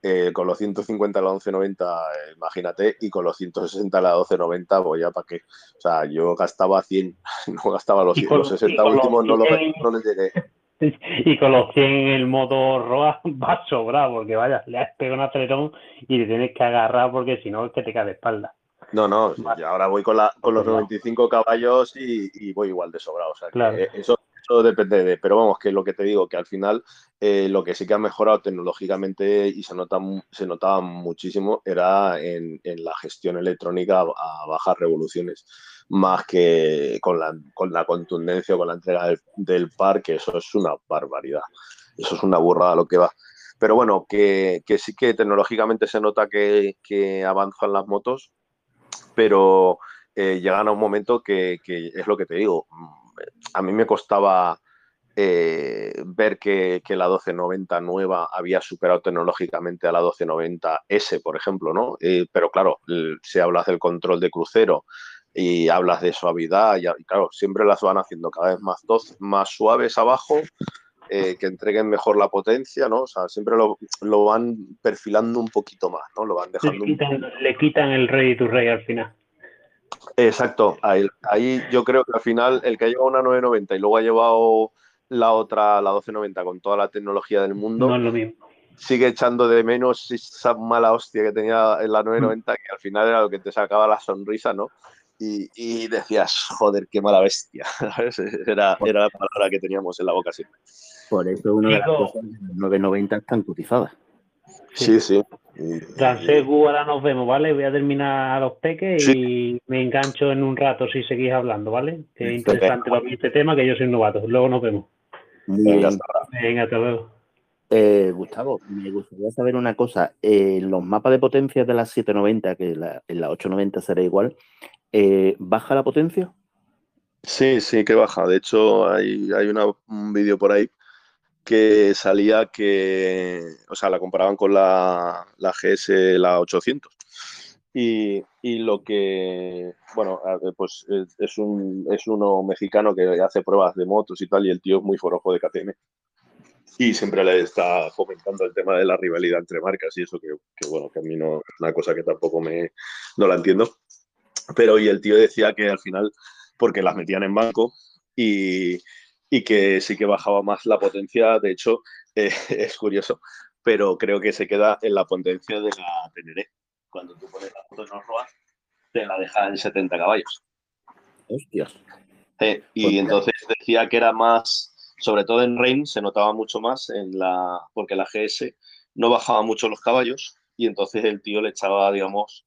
eh, con los 150 de la 1190, eh, imagínate, y con los 160 de la 1290, pues ya para qué. O sea, yo gastaba 100, (laughs) no gastaba los, 60 últimos, no, les llegué. (laughs) Y con los 100 en el motor ROA (laughs) va sobrado, porque vaya, le has pegado un acelerón y te tienes que agarrar porque si no es que te cae de espalda. No, no, ahora voy con, la, con los 95 caballos y, voy igual de sobrado. O sea, que eso eso depende de, pero vamos, que lo que te digo, que al final eh, lo que sí que ha mejorado tecnológicamente y se, nota, se notaba muchísimo era en, la gestión electrónica a, bajas revoluciones, más que con la, con la contundencia o con la entrega del, del, par, que eso es una barbaridad. Eso es una burrada lo que va. Pero bueno, que, sí que tecnológicamente se nota que, avanzan las motos, pero eh, llegan a un momento que, que es lo que te digo a mí me costaba eh, ver que, la 1290 nueva había superado tecnológicamente a la 1290S, por ejemplo, ¿no? Eh, pero claro, si hablas del control de crucero y hablas de suavidad, y, claro, siempre las van haciendo cada vez más, dos, más suaves abajo, eh, que entreguen mejor la potencia, ¿no? O sea, siempre lo, van perfilando un poquito más, ¿no? Lo van dejando. Le quitan, el rey tu rey al final. Exacto, ahí, yo creo que al final el que ha llevado una 990 y luego ha llevado la otra, la 1290 con toda la tecnología del mundo, sigue echando de menos esa mala hostia que tenía en la 990 que al final era lo que te sacaba la sonrisa, ¿no? Y, decías, joder, qué mala bestia. (laughs) Era, era la palabra que teníamos en la boca siempre. Por eso una de las cosas de las 990 están cotizadas. Sí, sí. Transegu, ahora nos vemos, ¿vale? Voy a terminar los peques y me engancho en un rato si seguís hablando, ¿vale? Que es interesante para mí este tema, que yo soy novato. Luego nos vemos. Venga, hasta luego. Eh, Gustavo, me gustaría saber una cosa. En los mapas de potencia de la 790, que en la 890 será igual, eh, ¿baja la potencia? Sí, sí que baja. De hecho, hay, hay un vídeo por ahí que salía que, o sea, la comparaban con la, la GS, la 800. Y, y, lo que, bueno, pues es, un, es uno mexicano que hace pruebas de motos y tal, y el tío es muy forojo de KTM. Y siempre le está comentando el tema de la rivalidad entre marcas y eso que, que bueno, que a mí no es una cosa que tampoco me, no la entiendo. Pero y el tío decía que al final, porque las metían en banco y, y que sí que bajaba más la potencia. De hecho, (laughs) eh, es curioso, pero creo que se queda en la potencia de la Teneré. Cuando tú pones la foto en Roa, te la deja en 70 caballos. Hostias. y pues entonces decía que era más, sobre todo en Rain, se notaba mucho más en la, porque la GS no bajaba mucho los caballos y entonces el tío le echaba, digamos,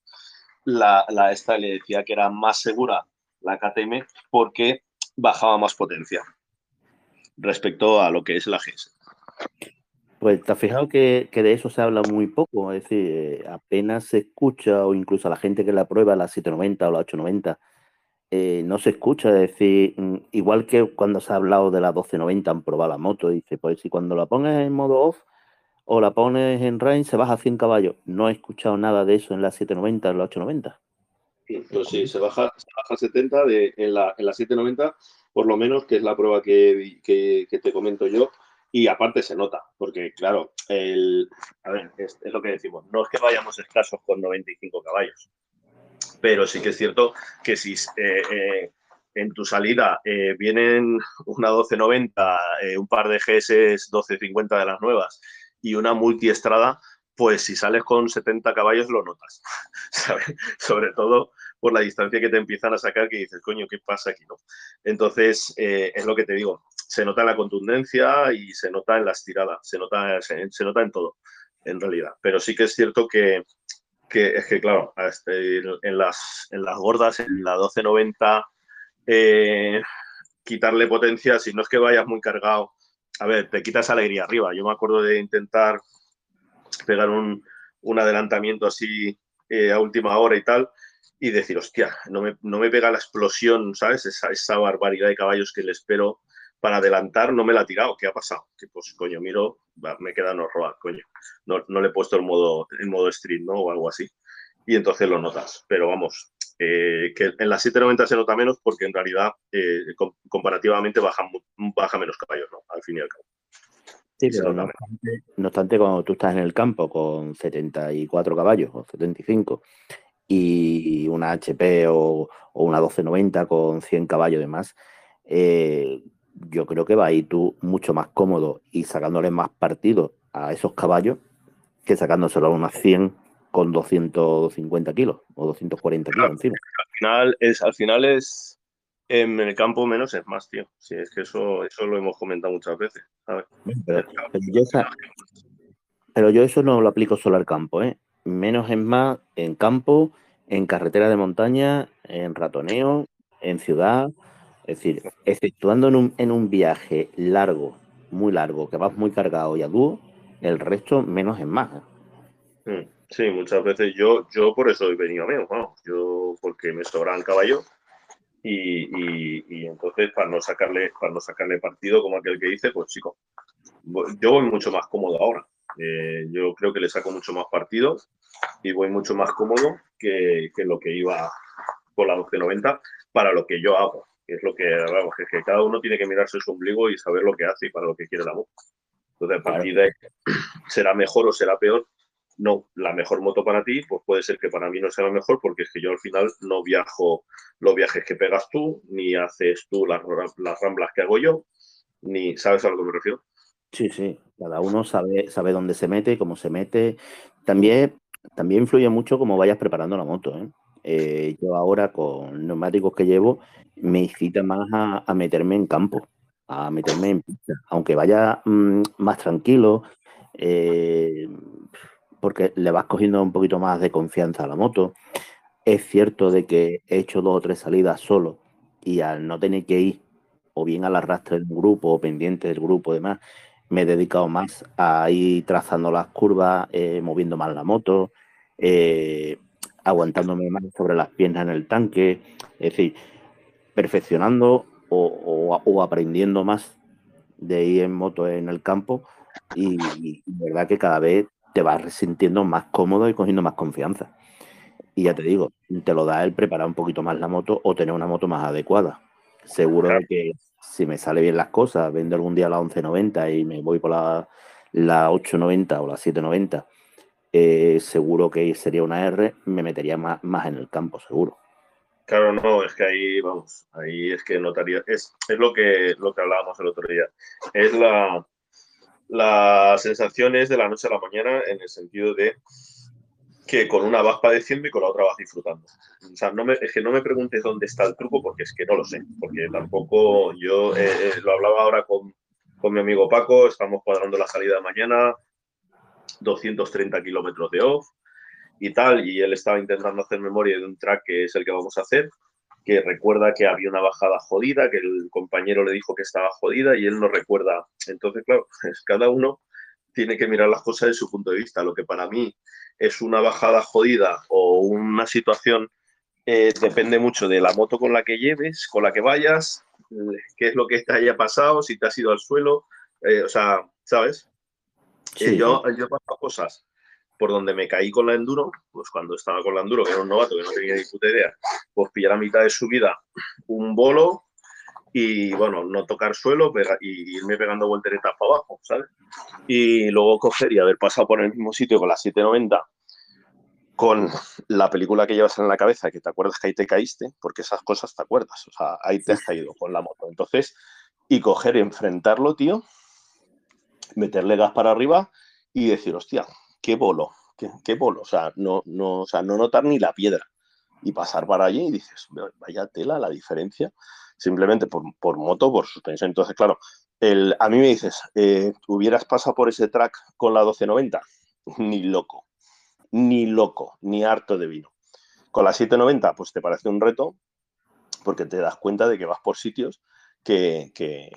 la, esta le decía que era más segura la KTM porque bajaba más potencia respecto a lo que es la GS. Pues te has fijado que, de eso se habla muy poco, es decir, eh, apenas se escucha, o incluso a la gente que la prueba, la 790 o la 890, eh, no se escucha, es decir, mm, igual que cuando se ha hablado de la 1290, han probado la moto, dice, pues si cuando la pones en modo off o la pones en range se baja a 100 caballos. No he escuchado nada de eso en la 790 o la 890. Pues sí, se baja, se baja a 70 de, en, la, en la 790 por lo menos, que es la prueba que, te comento yo. Y aparte se nota, porque claro, el, a ver, es, lo que decimos, no es que vayamos escasos con 95 caballos, pero sí que es cierto que si eh, eh, en tu salida eh, vienen una 1290, eh, un par de GS 1250 de las nuevas y una multiestrada, pues si sales con 70 caballos lo notas. (laughs) Sobre todo por la distancia que te empiezan a sacar que dices, coño, ¿qué pasa aquí? No? Entonces, eh, es lo que te digo, se nota en la contundencia y se nota en las tiradas, se nota, se, nota en todo, en realidad. Pero sí que es cierto que, es que, claro, este, en, las, en las gordas, en la 1290, eh, quitarle potencia, si no es que vayas muy cargado, a ver, te quitas alegría arriba. Yo me acuerdo de intentar pegar un, adelantamiento así eh, a última hora y tal, y decir, hostia, no me, no me pega la explosión, ¿sabes? Esa, esa, barbaridad de caballos que le espero para adelantar, no me la ha tirado. ¿Qué ha pasado? Que pues, coño, miro, me queda no robar, coño. No, no, le he puesto el modo, el modo street, ¿no? O algo así. Y entonces lo notas. Pero vamos, eh, que en la 790 se nota menos porque en realidad eh, comparativamente baja, baja menos caballos, ¿no? Al fin y al cabo. Sí, pero no obstante, no obstante, cuando tú estás en el campo con 74 caballos o 75 y una HP o, una 1290 con 100 caballos de más, eh, yo creo que va a ir tú mucho más cómodo y sacándole más partido a esos caballos que sacándoselo a unas 100 con 250 kilos o 240 kilos encima. Al final es, al final es en el campo menos es más, tío. Sí, es que eso, eso lo hemos comentado muchas veces, Pero, yo eso no lo aplico solo al campo, ¿eh? menos es más en campo, en carretera de montaña, en ratoneo, en ciudad. Es decir, efectuando en un, viaje largo, muy largo, que vas muy cargado y a dúo, el resto menos es más. ¿eh? Mm, sí, muchas veces yo, yo por eso he venido a menos, yo porque me sobran caballos y, entonces para no sacarle para no sacarle partido como aquel que dice, pues chico, yo voy mucho más cómodo ahora. Eh, yo creo que le saco mucho más partido y voy mucho más cómodo que, lo que iba con la 1290 para lo que yo hago. Que es lo que, vamos, es que cada uno tiene que mirarse su ombligo y saber lo que hace y para lo que quiere la moto. Entonces, a partir de será mejor o será peor, no, la mejor moto para ti, pues puede ser que para mí no sea la mejor, porque es que yo al final no viajo los viajes que pegas tú, ni haces tú las, las ramblas que hago yo, ni sabes a lo que me refiero. Sí, sí, cada uno sabe, sabe dónde se mete, cómo se mete. También, también influye mucho cómo vayas preparando la moto. ¿eh? Eh, yo ahora con neumáticos que llevo me incita más a, meterme en campo, a meterme en pista, aunque vaya mm, más tranquilo, eh, porque le vas cogiendo un poquito más de confianza a la moto. Es cierto de que he hecho dos o tres salidas solo y al no tener que ir o bien al arrastre del grupo o pendiente del grupo demás, me he dedicado más a ir trazando las curvas, eh, moviendo más la moto, eh, aguantándome más sobre las piernas en el tanque, es decir, perfeccionando o, aprendiendo más de ir en moto en el campo y, verdad que cada vez te vas sintiendo más cómodo y cogiendo más confianza. Y ya te digo, te lo da el preparar un poquito más la moto o tener una moto más adecuada. Seguro de que si me sale bien las cosas, vendo algún día la 1190 y me voy por la, la 890 o la 790, eh, seguro que sería una R, me metería más, más en el campo, seguro. Claro, no, es que ahí, vamos, ahí es que notaría, es, es lo, que, lo que hablábamos el otro día, es la, la sensación es de la noche a la mañana en el sentido de que con una vas padeciendo y con la otra vas disfrutando. O sea, no me, es que no me preguntes dónde está el truco porque es que no lo sé, porque tampoco yo eh, eh, lo hablaba ahora con, con, mi amigo Paco, estamos cuadrando la salida mañana, 230 kilómetros de off y tal, y él estaba intentando hacer memoria de un track que es el que vamos a hacer, que recuerda que había una bajada jodida, que el compañero le dijo que estaba jodida y él no recuerda. Entonces, claro, (laughs) cada uno tiene que mirar las cosas desde su punto de vista. Lo que para mí es una bajada jodida o una situación eh, depende mucho de la moto con la que lleves, con la que vayas, qué es lo que te haya pasado, si te has ido al suelo, eh, o sea, ¿sabes? Sí. yo, yo he pasado cosas por donde me caí con la enduro, pues cuando estaba con la enduro, que era un novato que no tenía ni puta idea, pues pillar a mitad de subida un bolo y bueno, no tocar suelo y irme pegando volteretas para abajo, ¿sabes? Y luego coger y haber pasado por el mismo sitio con la 790 con la película que llevas en la cabeza, que te acuerdas que ahí te caíste, porque esas cosas te acuerdas, o sea, ahí te has caído con la moto. Entonces, y coger, enfrentarlo, tío, meterle gas para arriba y decir, hostia, qué bolo, qué, bolo, o sea, no, no, o sea, no notar ni la piedra y pasar para allí y dices, vaya tela la diferencia, simplemente por, por moto, por suspensión. Entonces, claro, el, a mí me dices, eh, ¿hubieras pasado por ese track con la 1290? (laughs) Ni loco ni loco, ni harto de vino. Con la 790, pues te parece un reto, porque te das cuenta de que vas por sitios que, que,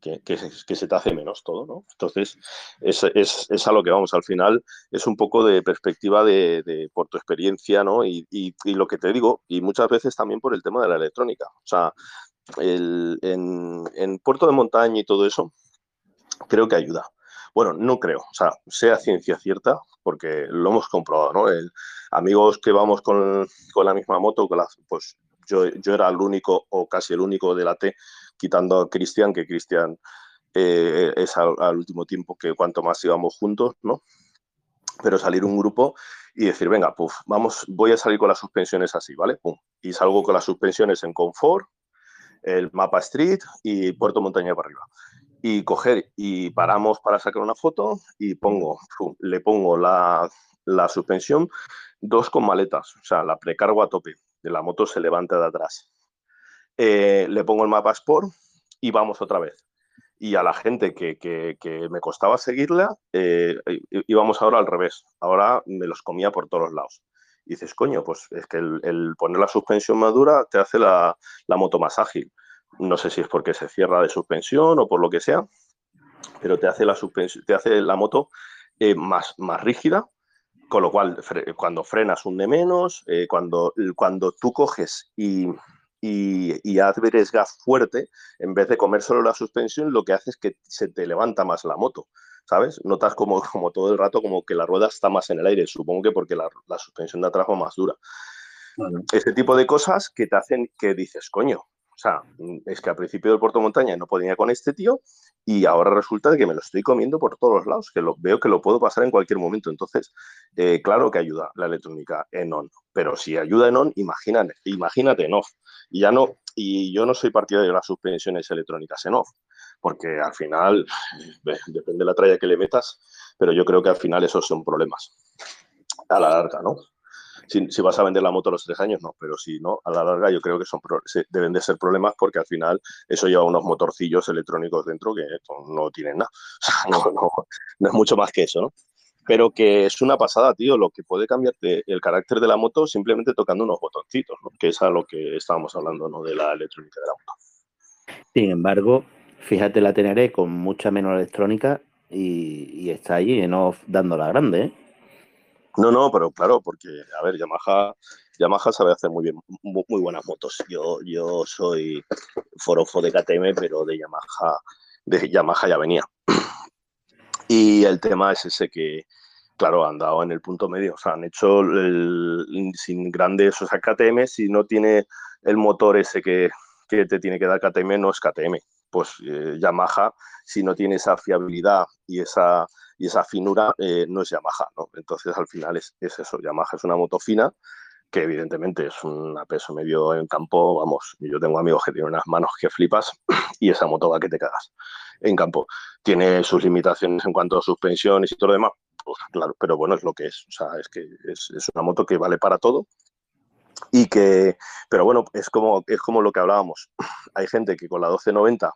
que, se te hace menos todo, ¿no? Entonces, es, es, a lo que vamos. Al final, es un poco de perspectiva de, por tu experiencia, ¿no? Y, y, lo que te digo, y muchas veces también por el tema de la electrónica. O sea, el, en, en puerto de montaña y todo eso, creo que ayuda. Bueno, no creo, o sea, sea ciencia cierta, porque lo hemos comprobado, ¿no? amigos que vamos con, la misma moto, pues yo, yo, era el único o casi el único de la T, quitando a Cristian, que Cristian eh, es al, último tiempo que cuanto más íbamos juntos, ¿no? Pero salir un grupo y decir, venga, puf, vamos, voy a salir con las suspensiones así, ¿vale? Pum. Y salgo con las suspensiones en confort, el mapa street y puerto montaña para arriba y coger y paramos para sacar una foto y pongo, le pongo la, suspensión dos con maletas, o sea, la precargo a tope, de la moto se levanta de atrás. Eh, le pongo el mapa Sport y vamos otra vez. Y a la gente que, me costaba seguirla, eh, íbamos ahora al revés. Ahora me los comía por todos lados. Y dices, coño, pues es que el, poner la suspensión más dura te hace la, la moto más ágil. No sé si es porque se cierra de suspensión o por lo que sea, pero te hace la, te hace la moto eh, más, más rígida, con lo cual cuando frenas hunde menos, eh, cuando, cuando tú coges y, y, abres gas fuerte, en vez de comer solo la suspensión, lo que hace es que se te levanta más la moto. ¿Sabes? Notas como, (laughs) como todo el rato como que la rueda está más en el aire, supongo que porque la, suspensión de atrás va más dura. Este tipo de cosas que te hacen que dices, coño, sea, es que al principio del Puerto Montaña no podía con este tío y ahora resulta que me lo estoy comiendo por todos los lados, que lo, veo que lo puedo pasar en cualquier momento. Entonces, eh, claro que ayuda la electrónica en on, pero si ayuda en on, imagínate, imagínate en off. Y ya no, y yo no soy partidario de las suspensiones electrónicas en off, porque al final, (sighs) depende de la tralla que le metas, pero yo creo que al final esos son problemas a la larga, ¿no? Si, vas a vender la moto a los tres años, no, pero si no, a la larga yo creo que son deben de ser problemas porque al final eso lleva unos motorcillos electrónicos dentro que no tienen nada. (laughs) no, es mucho más que eso, ¿no? Pero que es una pasada, tío, lo que puede cambiarte el carácter de la moto simplemente tocando unos botoncitos, ¿no? que es a lo que estábamos hablando, ¿no? De la electrónica de la moto. Sin embargo, fíjate la Teneré con mucha menos electrónica y, está ahí no dando la grande, ¿eh? No, no, pero claro, porque, a ver, Yamaha, Yamaha sabe hacer muy bien, muy, buenas motos. Yo, yo soy forofo de KTM, pero de Yamaha, de Yamaha ya venía. Y el tema es ese que, claro, han dado en el punto medio. O sea, han hecho sin grandes, o sea, KTM, si no tiene el motor ese que, que te tiene que dar KTM, no es KTM. Pues eh, Yamaha, si no tiene esa fiabilidad y esa y esa finura eh, no es Yamaha, ¿no? Entonces al final es, eso, Yamaha es una moto fina que evidentemente es un peso medio en campo, vamos, yo tengo amigos que tienen unas manos que flipas y esa moto va que te cagas en campo. Tiene sus limitaciones en cuanto a suspensiones y todo lo demás, pues claro, pero bueno, es lo que es, o sea, es que es, es una moto que vale para todo y que, pero bueno, es como, es como lo que hablábamos. Hay gente que con la 1290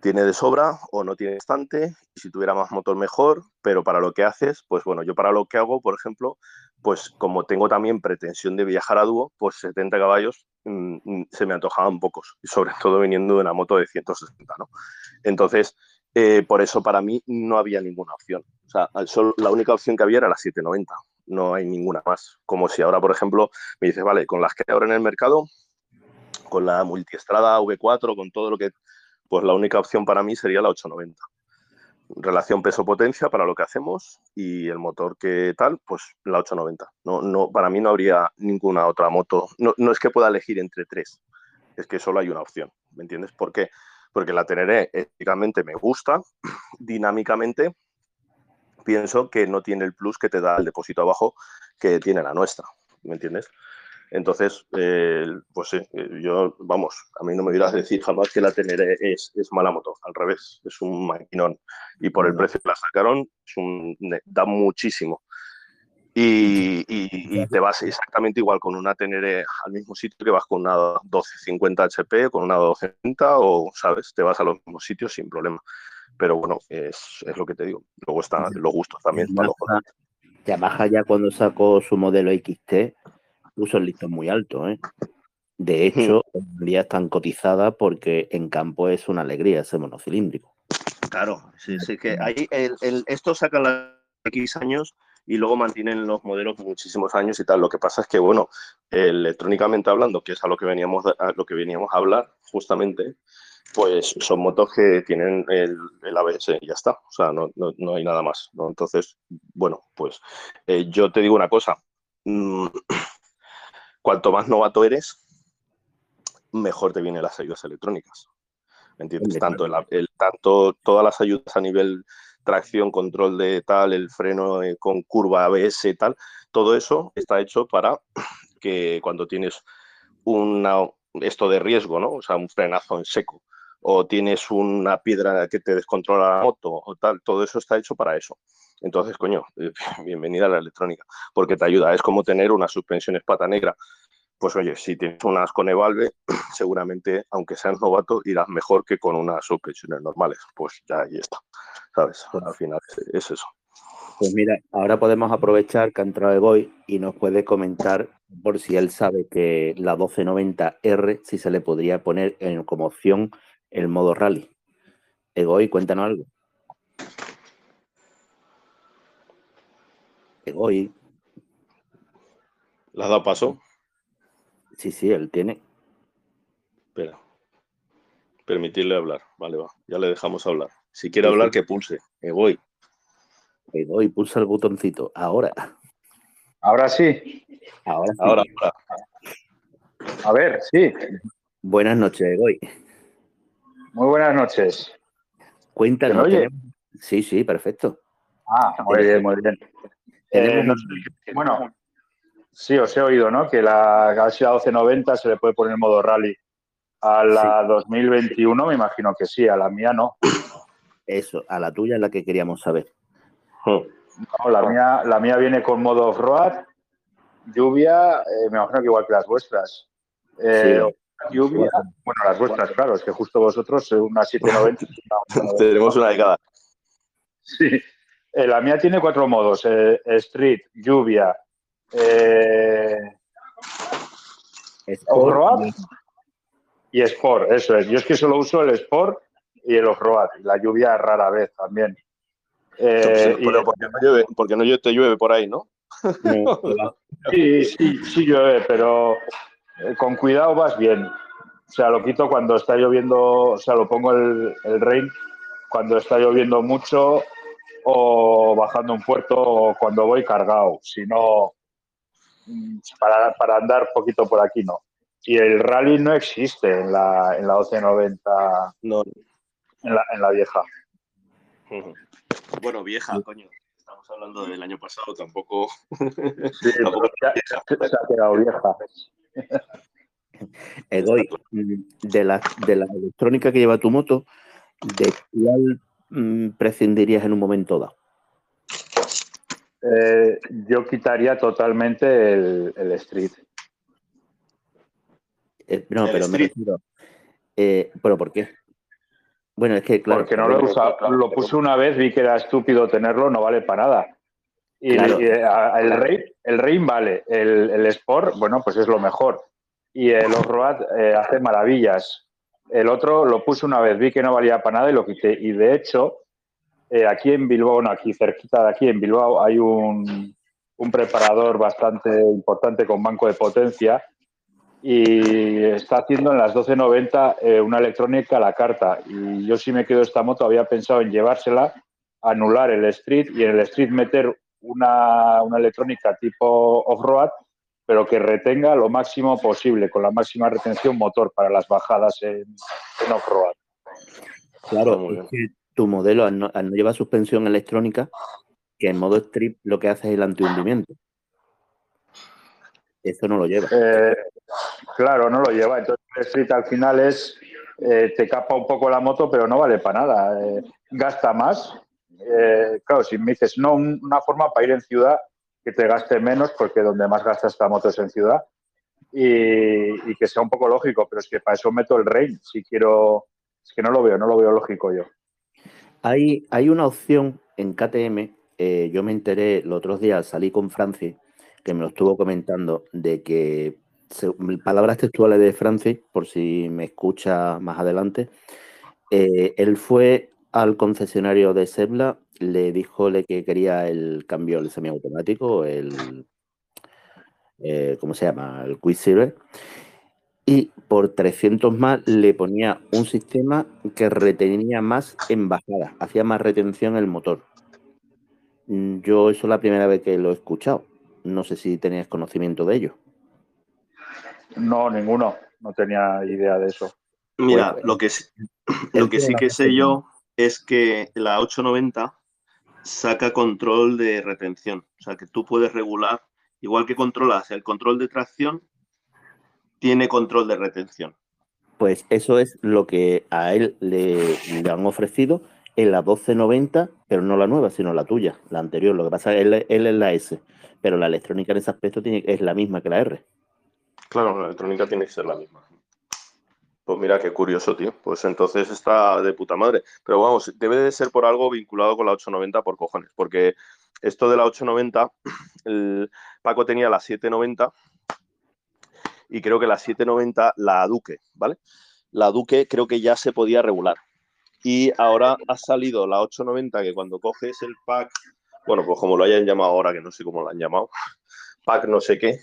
tiene de sobra o no tiene bastante, y si tuviera más motor mejor, pero para lo que haces, pues bueno, yo para lo que hago, por ejemplo, pues como tengo también pretensión de viajar a dúo, pues 70 caballos mm, mm, se me antojaban pocos, sobre todo viniendo de una moto de 160, ¿no? Entonces, eh, por eso para mí no había ninguna opción. O sea, la única opción que había era la 790, no hay ninguna más. Como si ahora, por ejemplo, me dices, vale, con las que hay ahora en el mercado, con la multiestrada V4, con todo lo que pues la única opción para mí sería la 890. Relación peso-potencia para lo que hacemos y el motor que tal, pues la 890. No, no, para mí no habría ninguna otra moto. No, no es que pueda elegir entre tres, es que solo hay una opción. ¿Me entiendes? ¿Por qué? Porque la Teneré éticamente me gusta, (clears throat) dinámicamente, pienso que no tiene el plus que te da el depósito abajo que tiene la nuestra, ¿me entiendes? Entonces, eh, pues sí, yo, vamos, a mí no me dirás decir jamás que la Teneré es, es mala moto, al revés, es un maquinón. Y por el precio que la sacaron, es un, da muchísimo. Y, y, te vas exactamente igual con una Teneré al mismo sitio que vas con una 1250 HP, con una 1250 o, ¿sabes? Te vas a los mismos sitios sin problema. Pero bueno, es, es lo que te digo. Luego están los gustos también. Yamaha ya cuando sacó su modelo XT puso el listón muy alto. ¿eh? De hecho, hoy en día están cotizadas porque en campo es una alegría ese monocilíndrico. Claro, sí, sí, que ahí el, el, esto sacan las X años y luego mantienen los modelos muchísimos años y tal. Lo que pasa es que, bueno, electrónicamente hablando, que es a lo que veníamos a lo que veníamos a hablar justamente, pues son motos que tienen el, el ABS y ya está. O sea, no, no, no hay nada más. ¿no? Entonces, bueno, pues eh, yo te digo una cosa. Cuanto más novato eres, mejor te vienen las ayudas electrónicas. ¿Entiendes? Tanto, el, el, tanto todas las ayudas a nivel tracción, control de tal, el freno eh, con curva ABS y tal, todo eso está hecho para que cuando tienes una, esto de riesgo, ¿no? O sea, un frenazo en seco, o tienes una piedra que te descontrola la moto o tal, todo eso está hecho para eso. Entonces, coño, (laughs) bienvenida a la electrónica, porque te ayuda. Es como tener una suspensión espata negra. Pues oye, si tienes unas con Evalve, (clears throat) seguramente, aunque seas novato, irás mejor que con unas suspensiones normales. Pues ya ahí está, ¿sabes? Al final es, es eso. Pues mira, ahora podemos aprovechar que ha entrado Egoy y nos puede comentar por si él sabe que la 1290R, si se le podría poner en, como opción el modo rally. Egoy, cuéntanos algo. Egoy. ¿Le has dado paso? Sí, sí, él tiene. Espera. Permitirle hablar. Vale, va. Ya le dejamos hablar. Si quiere hablar, que pulse. Egoy. Egoy, pulsa el botoncito. Ahora. Ahora sí. Ahora, sí. ahora, ahora. A ver, sí. Buenas noches, Egoy. Muy buenas noches. Cuéntanos. ¿Me oye? tenemos- Sí, sí, perfecto. Ah, muy bien, muy bien. Eh, no sé, bueno, sí, os he oído, ¿no? Que la Galaxy 1290 se le puede poner en modo rally. A la 2021 me imagino que sí, a la mía no. Eso, a la tuya es la que queríamos saber. No, la, mía, la mía viene con modo off-road, lluvia, eh, me imagino que igual que las vuestras. Eh, Lluvia, bueno, las vuestras, claro, es que justo vosotros, eh, una 790. una- Tenemos una de cada. Sí. Eh, la mía tiene cuatro modos: eh, Street, lluvia, eh, off-road y Sport. Eso es. Yo es que solo uso el Sport y el off-road. La lluvia rara vez también. Eh, y- Pero porque no llueve, porque no llueve, te llueve por ahí, ¿no? (laughs) Sí, sí, sí llueve, pero eh, con cuidado vas bien. O sea, lo quito cuando está lloviendo, o sea, lo pongo el, el rain cuando está lloviendo mucho o bajando un puerto o cuando voy cargado. Si no, mm, para, para andar poquito por aquí no. Y el rally no existe en la, en la 1290, No. en la, en la vieja. (laughs) Bueno, vieja, coño. Estamos hablando del año pasado, tampoco. Sí, (laughs) tampoco se ha quedado vieja. (laughs) Egoy, mm, de la, de la electrónica que lleva tu moto, ¿de cuál mm, prescindirías en un momento dado? Eh, yo quitaría totalmente el, el street. Eh, no, El pero me refiero. eh, ¿Pero por qué? Bueno, es que, claro. porque no lo he usado. Lo puse una vez, vi que era estúpido tenerlo, no vale para nada. Y, Claro. y, eh, a- el Rain, el vale, el, el Sport, bueno, pues es lo mejor. Y el Off-Road eh, hace maravillas. El otro lo puse una vez, vi que no valía para nada y lo quité. Y de hecho, eh, aquí en Bilbao, no, aquí cerquita de aquí en Bilbao, hay un, un preparador bastante importante con banco de potencia y está haciendo en las 12.90 eh, una electrónica a la carta. Y yo si me quedo esta moto había pensado en llevársela, anular el Street y en el Street meter una, una electrónica tipo off-road, pero que retenga lo máximo posible, con la máxima retención motor para las bajadas en, en off-road. Claro, Muy es que tu modelo, al no, al no llevar suspensión electrónica, que en modo strip lo que hace es el antihundimiento. Eso no lo lleva. Eh, claro, no lo lleva. Entonces el street al final es, eh, te capa un poco la moto, pero no vale para nada. Eh, gasta más. Eh, claro, si me dices, no, un- una forma para ir en ciudad que te gaste menos, porque donde más gasta esta moto es en ciudad, y, que sea un poco lógico, pero es que para eso meto el rain, si quiero, es que no lo veo, no lo veo lógico yo. Hay, hay una opción en KTM, eh, yo me enteré los otros días, salí con Francis, que me lo estuvo comentando, de que, palabras textuales de Francis, por si me escucha más adelante, eh, él fue al concesionario de Sebla, le dijo que quería el cambio el semiautomático, el, eh, ¿cómo se llama? El Quicksilver, y por 300 más le ponía un sistema que retenía más en bajada, hacía más retención el motor. Yo eso es la primera vez que lo he escuchado. No sé si tenías conocimiento de ello. No, ninguno, no tenía idea de eso. Mira, Bueno, lo que, sí- él lo que sí que sé yo es que la 890 saca control de retención. O sea, que tú puedes regular, igual que controlas el control de tracción, tiene control de retención. Pues eso es lo que a él le, le han ofrecido en la 1290, pero no la nueva, sino la tuya, la anterior. Lo que pasa es que él, él es la S, pero la electrónica en ese aspecto tiene, es la misma que la R. Claro, la electrónica tiene que ser la misma. Pues mira, qué curioso, tío. Pues entonces está de puta madre. Pero vamos, debe de ser por algo vinculado con la 890 por cojones. Porque esto de la 890, (clears throat) el Paco tenía la 790 y creo que la 790, la Duque, ¿vale? La Duque creo que ya se podía regular. Y ahora ha salido la 890 que cuando coges el pack, bueno, pues como lo hayan llamado ahora, que no sé cómo lo han llamado, (laughs) pack no sé qué,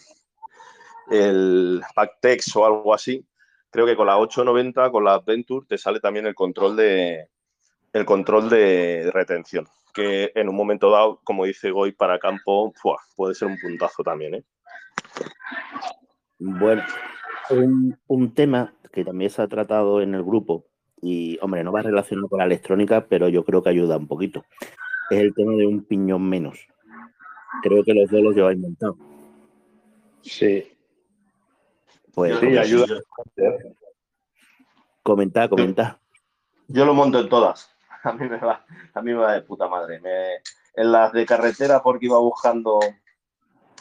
el pack Tex o algo así, creo que con la 890, con la Adventure, te sale también el control de el control de retención. Que en un momento dado, como dice Goy, para campo, ¡fua! puede ser un puntazo también, ¿eh? Bueno, un, un tema que también se ha tratado en el grupo, y hombre, no va relacionado con la electrónica, pero yo creo que ayuda un poquito. Es el tema de un piñón menos. Creo que los dos los lleváis montados. Sí, Pues sí, ayuda. comenta, comenta. Yo lo monto en todas. (laughs) A mí me va, a mí me va de puta madre. Me- en las de carretera porque iba buscando,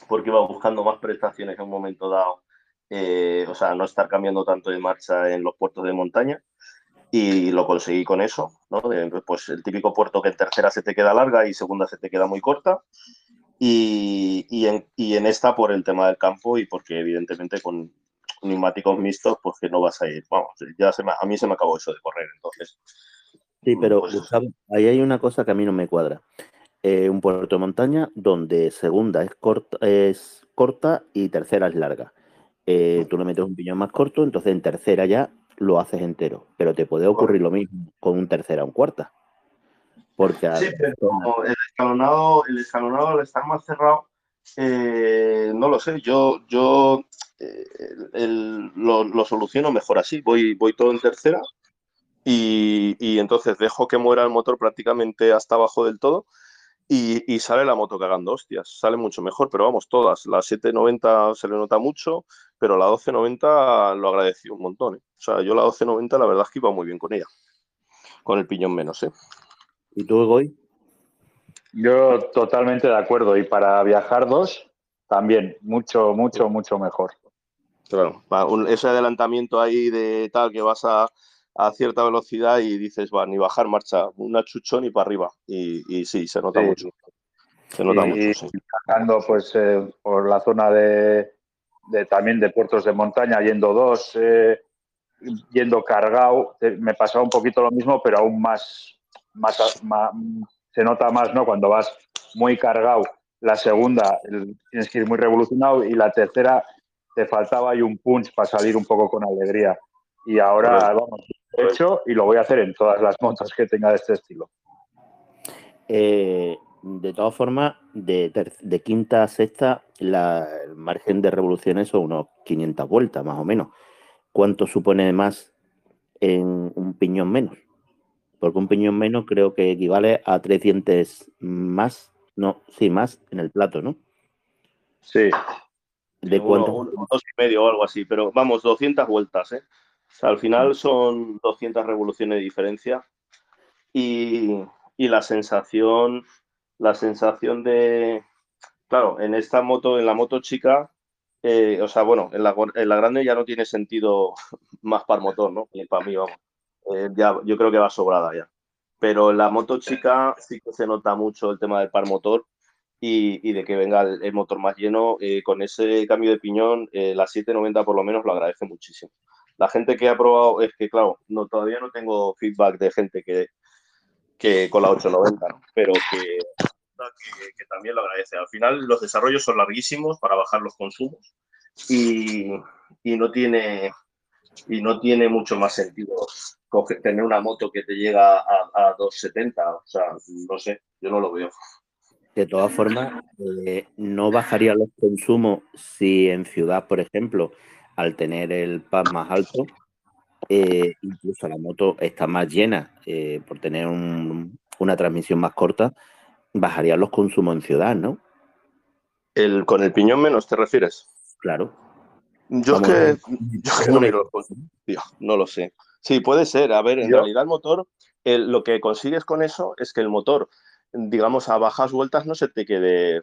porque iba buscando más prestaciones en un momento dado. Eh, o sea, no estar cambiando tanto de marcha en los puertos de montaña. Y lo conseguí con eso, ¿no? De, pues el típico puerto que en tercera se te queda larga y segunda se te queda muy corta. Y, y en, y en esta por el tema del campo y porque evidentemente con neumáticos mixtos, pues que no vas a ir. Vamos, ya se me- a mí se me acabó eso de correr, entonces. Sí, pero Pues- Gustavo, ahí hay una cosa que a mí no me cuadra. Eh, un puerto de montaña donde segunda es corta, es corta y tercera es larga. Eh, tú le metes un piñón más corto, entonces en tercera ya lo haces entero. Pero te puede ocurrir lo mismo con un tercera o un cuarta. Porque Sí, pero el escalonado, el escalonado al estar más cerrado, eh, no lo sé, yo, yo eh, el- lo, lo soluciono mejor así, voy, voy todo en tercera y, y entonces dejo que muera el motor prácticamente hasta abajo del todo y, y sale la moto cagando hostias, sale mucho mejor, pero vamos, todas, la 790 se le nota mucho, pero la 1290 lo agradecí un montón, ¿eh? o sea, yo la 1290 la verdad es que iba muy bien con ella, con el piñón menos, ¿eh? ¿Y tú, Goy? Yo totalmente de acuerdo. Y para viajar dos, también, mucho, mucho, mucho mejor. Claro, un- ese adelantamiento ahí de tal que vas a, a cierta velocidad y dices, va, ni bajar marcha, una chuchón y para arriba. Y, y sí, se nota Sí. mucho. Se nota Y- mucho, sí. Viajando pues eh, por la zona de, de también de puertos de montaña, yendo dos, eh, yendo cargado, eh, me pasaba un poquito lo mismo, pero aún más, más, ma- se nota más, ¿no? Cuando vas muy cargado, la segunda tienes que ir muy revolucionado y la tercera te faltaba ahí un punch para salir un poco con alegría. Y ahora, Correcto. vamos, lo he hecho y lo voy a hacer en todas las motos que tenga de este estilo. Eh, de todas formas, de, de quinta a sexta, la, el margen de revoluciones son unos 500 vueltas, más o menos. ¿Cuánto supone más en un piñón menos? Porque un piñón menos creo que equivale a tres dientes más No, sí, más en el plato, ¿no? Sí. ¿De cuánto? Uno- uno- dos y medio o algo así, pero vamos, 200 vueltas, ¿eh? O sea, al final son 200 revoluciones de diferencia y, y la sensación, la sensación de, claro, en esta moto, en la moto chica, eh, o sea, bueno, en la, en la grande ya no tiene sentido (laughs) más par motor, ¿no? Y para mí, vamos, Eh, ya, yo creo que va sobrada ya. Pero en la moto chica sí que se nota mucho el tema del par motor y, y de que venga el, el motor más lleno. eh, con ese cambio de piñón, eh, la 790 por lo menos lo agradece muchísimo. La gente que ha probado, es que claro, no, todavía no tengo feedback de gente que, que con la 890, ¿no? pero que, que, que también lo agradece. Al final los desarrollos son larguísimos para bajar los consumos y, y no tiene y no tiene mucho más sentido tener una moto que te llega a, a 270, o sea, no sé, yo no lo veo. De todas formas, eh, no bajaría los consumos si en ciudad, por ejemplo, al tener el PAS más alto, eh, incluso la moto está más llena eh, por tener un- una transmisión más corta, bajarían los consumos en ciudad, ¿no? El, ¿Con el piñón menos te refieres? Claro. Yo es que, yo que no miro tío, no lo sé. Sí, puede ser. A ver, en Yo- realidad el motor, el- lo que consigues con eso es que el motor, digamos, a bajas vueltas no se te quede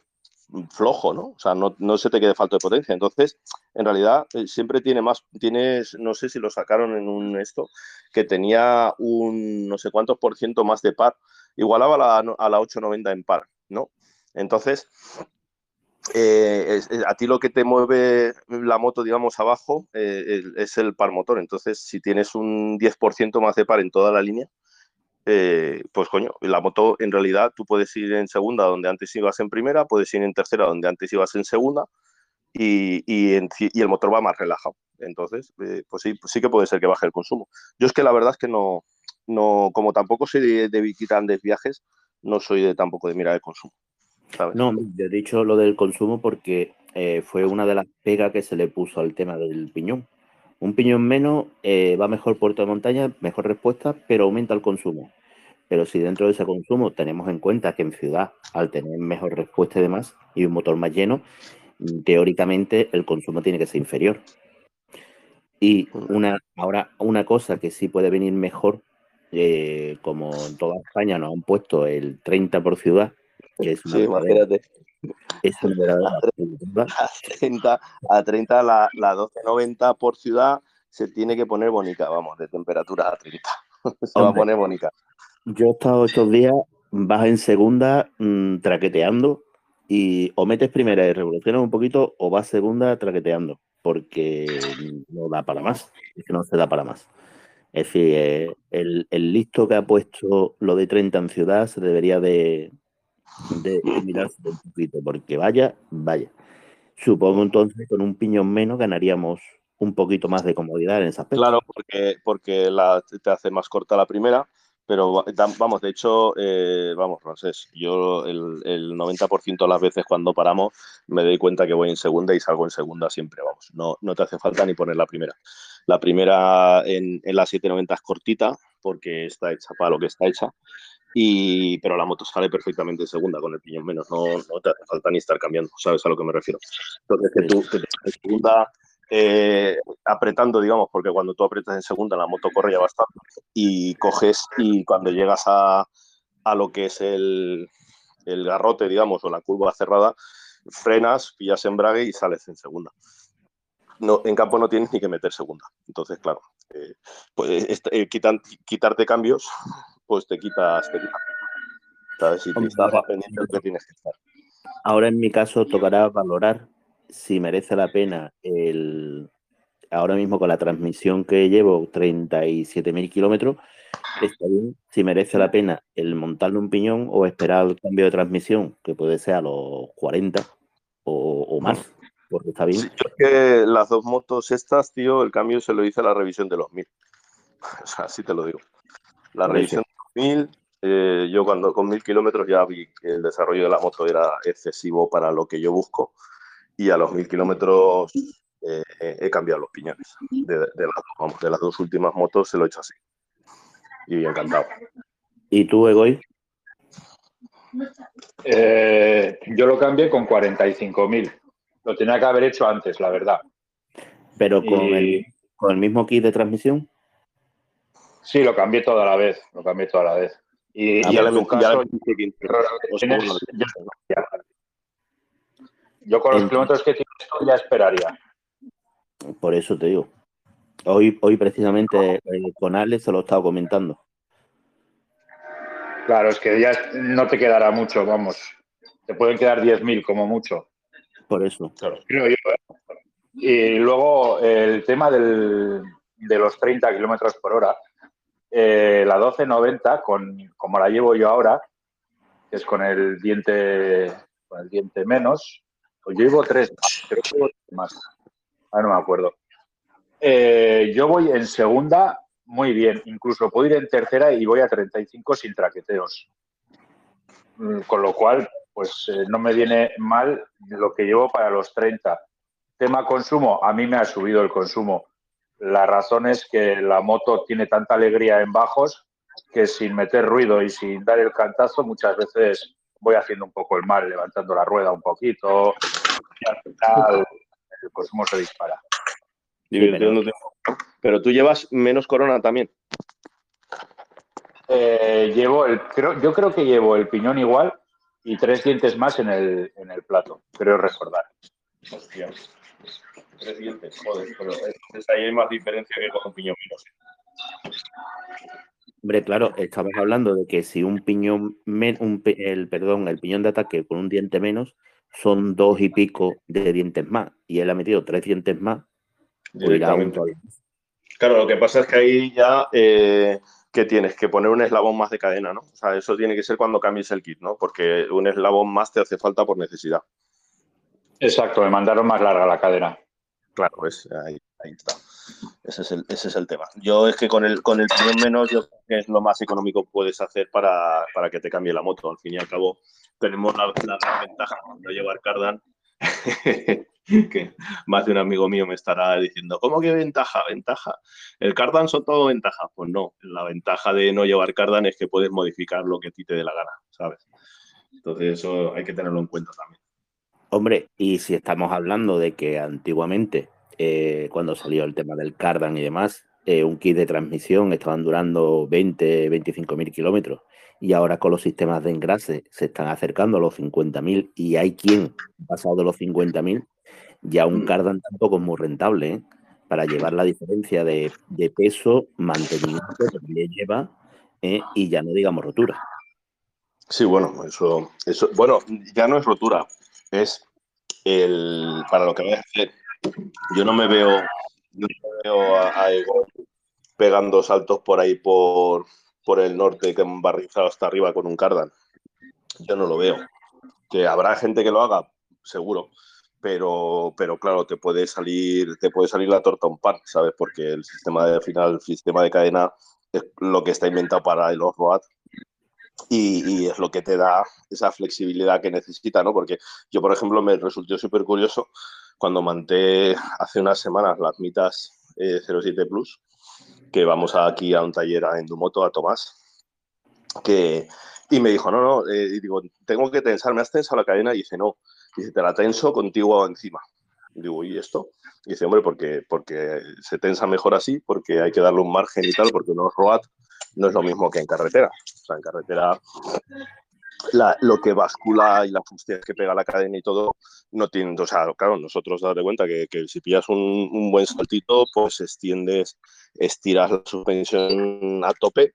flojo, ¿no? O sea, no, no se te quede falto de potencia. Entonces, en realidad, eh, siempre tiene más, tienes, no sé si lo sacaron en un esto, que tenía un no sé cuántos por ciento más de par. Igualaba a la, a la 890 en par, ¿no? Entonces, eh, a ti lo que te mueve la moto, digamos, abajo eh, es el par motor. Entonces, si tienes un 10% más de par en toda la línea, eh, pues coño, la moto en realidad tú puedes ir en segunda donde antes ibas en primera, puedes ir en tercera donde antes ibas en segunda y, y, en- y el motor va más relajado. Entonces, eh, pues sí, pues sí que puede ser que baje el consumo. Yo es que la verdad es que no, no como tampoco soy de, de viajes, no soy de tampoco de mirar el consumo. ¿sabes? No, yo he dicho lo del consumo porque eh, fue una de las pegas que se le puso al tema del piñón. Un piñón menos eh, va mejor puerto de montaña, mejor respuesta, pero aumenta el consumo. Pero si dentro de ese consumo tenemos en cuenta que en ciudad, al tener mejor respuesta y demás, y un motor más lleno, teóricamente el consumo tiene que ser inferior. Y una, ahora, una cosa que sí puede venir mejor, eh, como en toda España nos han puesto el 30 por ciudad, que es una Sí, verdadera- imagínate. es una verdadera putada. a 30, a 30 la, la 1290 por ciudad se tiene que poner bonita, vamos, de temperatura a 30. (laughs) se va a poner bonita. Yo he estado estos días, vas en segunda mm, traqueteando y o metes primera y revolucionas un poquito o vas segunda traqueteando porque no da para más, es que no se da para más. Es decir, eh, el, el listo que ha puesto lo de 30 en ciudad se debería de, de, mirarse un poquito porque vaya, vaya. Supongo entonces con un piñón menos ganaríamos un poquito más de comodidad en ese aspecto. Claro, porque, porque te hace más corta la primera, pero vamos, de hecho, eh, vamos, Francés, yo el, el 90% de las veces cuando paramos me doy cuenta que voy en segunda y salgo en segunda siempre, vamos, no, no te hace falta ni poner la primera. La primera en, en la 790 es cortita porque está hecha para lo que está hecha, y, pero la moto sale perfectamente en segunda con el piñón menos, no, no te hace falta ni estar cambiando, ¿sabes a lo que me refiero? Entonces, que tú que en segunda eh, apretando, digamos, porque cuando tú apretas en segunda la moto corre ya bastante y coges y cuando llegas a, a lo que es el, el garrote, digamos, o la curva cerrada, frenas, pillas embrague y sales en segunda. No, en campo no tienes ni que meter segunda. Entonces, claro, eh, pues eh, quitan- quitarte cambios, pues te quitas, te quitas. ¿Sabes? Si te estás pendiente de lo que tienes que estar. Ahora en mi caso tocará valorar si merece la pena el ahora mismo con la transmisión que llevo 37.000 kilómetros está bien si merece la pena el montarle un piñón o esperar el cambio de transmisión que puede ser a los 40 o, o más porque está bien Sí, yo es que las dos motos estas, tío, el cambio se lo hice a la revisión de los 1000. (laughs) O sea, así te lo digo. La revisión de los 1000, eh, yo cuando con 1000 kilómetros ya vi que el desarrollo de la moto era excesivo para lo que yo busco y a los 1000 kilómetros eh, eh, he cambiado los piñones. De, de las, vamos, de las dos últimas motos se lo he hecho así. Y encantado. y tú Egoy Eh, yo lo cambié con 45.000. Lo tenía que haber hecho antes, la verdad. Pero con, Y- el, con el mismo kit de transmisión. Sí, lo cambié toda la vez. Lo cambié toda la vez. Y, y ya en tu caso, yo, con los kilómetros que tienes ya esperaría. Por eso te digo. Hoy, hoy precisamente eh, con Alex se lo he estado comentando. Claro, es que ya no te quedará mucho, vamos. Te pueden quedar 10.000 como mucho. Por eso. creo yo. ¿eh? Y luego el tema del- de los 30 kilómetros por hora, eh, la 1290, con, como la llevo yo ahora, que es con el diente, con el diente menos, pues yo llevo tres más, creo tres más. Ah, no me acuerdo. Eh, yo voy en segunda muy bien, incluso puedo ir en tercera y voy a 35 sin traqueteos. Mm, Con lo cual, pues eh, no me viene mal lo que llevo para los 30. Tema consumo, a mí me ha subido el consumo. La razón es que la moto tiene tanta alegría en bajos que sin meter ruido y sin dar el cantazo muchas veces voy haciendo un poco el mal, levantando la rueda un poquito y al final el consumo se dispara. Divirtiéndote. Pero tú llevas menos corona también. Eh, llevo el, creo, yo creo que llevo el piñón igual y tres dientes más en el, en el plato, creo recordar. Hostia. Tres dientes, joder, pero es, ahí hay más diferencia que con un piñón menos. Hombre, claro, estamos hablando de que si un piñón, un el, perdón, el piñón de ataque con un diente menos son dos y pico de dientes más y él ha metido tres dientes más, pues Directamente. Claro, lo que pasa es que ahí ya eh, que tienes que poner un eslabón más de cadena, ¿no? O sea, eso tiene que ser cuando cambies el kit, ¿no? Porque un eslabón más te hace falta por necesidad. Exacto, me mandaron más larga la cadena. Claro, pues ahí, ahí está. Ese es, el, ese es el tema. Yo es que con el, con el piñón menos, yo creo que es lo más económico que puedes hacer para, para que te cambie la moto. Al fin y al cabo, tenemos la, ventaja cuando llevar cardan, (laughs) que más de un amigo mío me estará diciendo, ¿cómo que ventaja? ¿Ventaja? ¿El cardan son todo ventajas? Pues no, la ventaja de no llevar cardan es que puedes modificar lo que a ti te dé la gana, ¿sabes? Entonces eso hay que tenerlo en cuenta también. Hombre, y si estamos hablando de que antiguamente, eh, cuando salió el tema del cardan y demás, eh, un kit de transmisión estaban durando 20, 25 mil kilómetros y ahora con los sistemas de engrase se están acercando a los 50.000 y hay quien ha pasado de los 50.000, ya un cardan tampoco es muy rentable ¿eh? para llevar la diferencia de, de peso, mantenimiento que le lleva ¿eh? y ya no digamos rotura. Sí, bueno, eso, eso, bueno, ya no es rotura, es el para lo que voy a hacer. Yo no me veo, no me veo a, Egon pegando saltos por ahí por, por el norte que han barrizado hasta arriba con un cardan. Yo no lo veo. Que habrá gente que lo haga, seguro. Pero, pero claro, te puede salir, te puede salir la torta un par, ¿sabes? Porque el sistema de al final, el sistema de cadena es lo que está inventado para el off-road y, y es lo que te da esa flexibilidad que necesita, ¿no? Porque yo, por ejemplo, me resultó súper curioso cuando monté hace unas semanas las mitas eh, 07 Plus, que vamos aquí a un taller a Endumoto, a Tomás, que, y me dijo, no, no, eh, y digo, tengo que tensar, ¿me has tensado la cadena? Y dice, no, dice, te la tenso contigo encima. Y digo, ¿y esto? Y dice, hombre, porque, porque se tensa mejor así, porque hay que darle un margen y tal, porque no es road, no es lo mismo que en carretera. O sea, en carretera la- lo que bascula y la fustias que pega la cadena y todo, no tienen, o sea, claro, nosotros date cuenta que, que si pillas un, un buen saltito, pues extiendes, estiras la suspensión a tope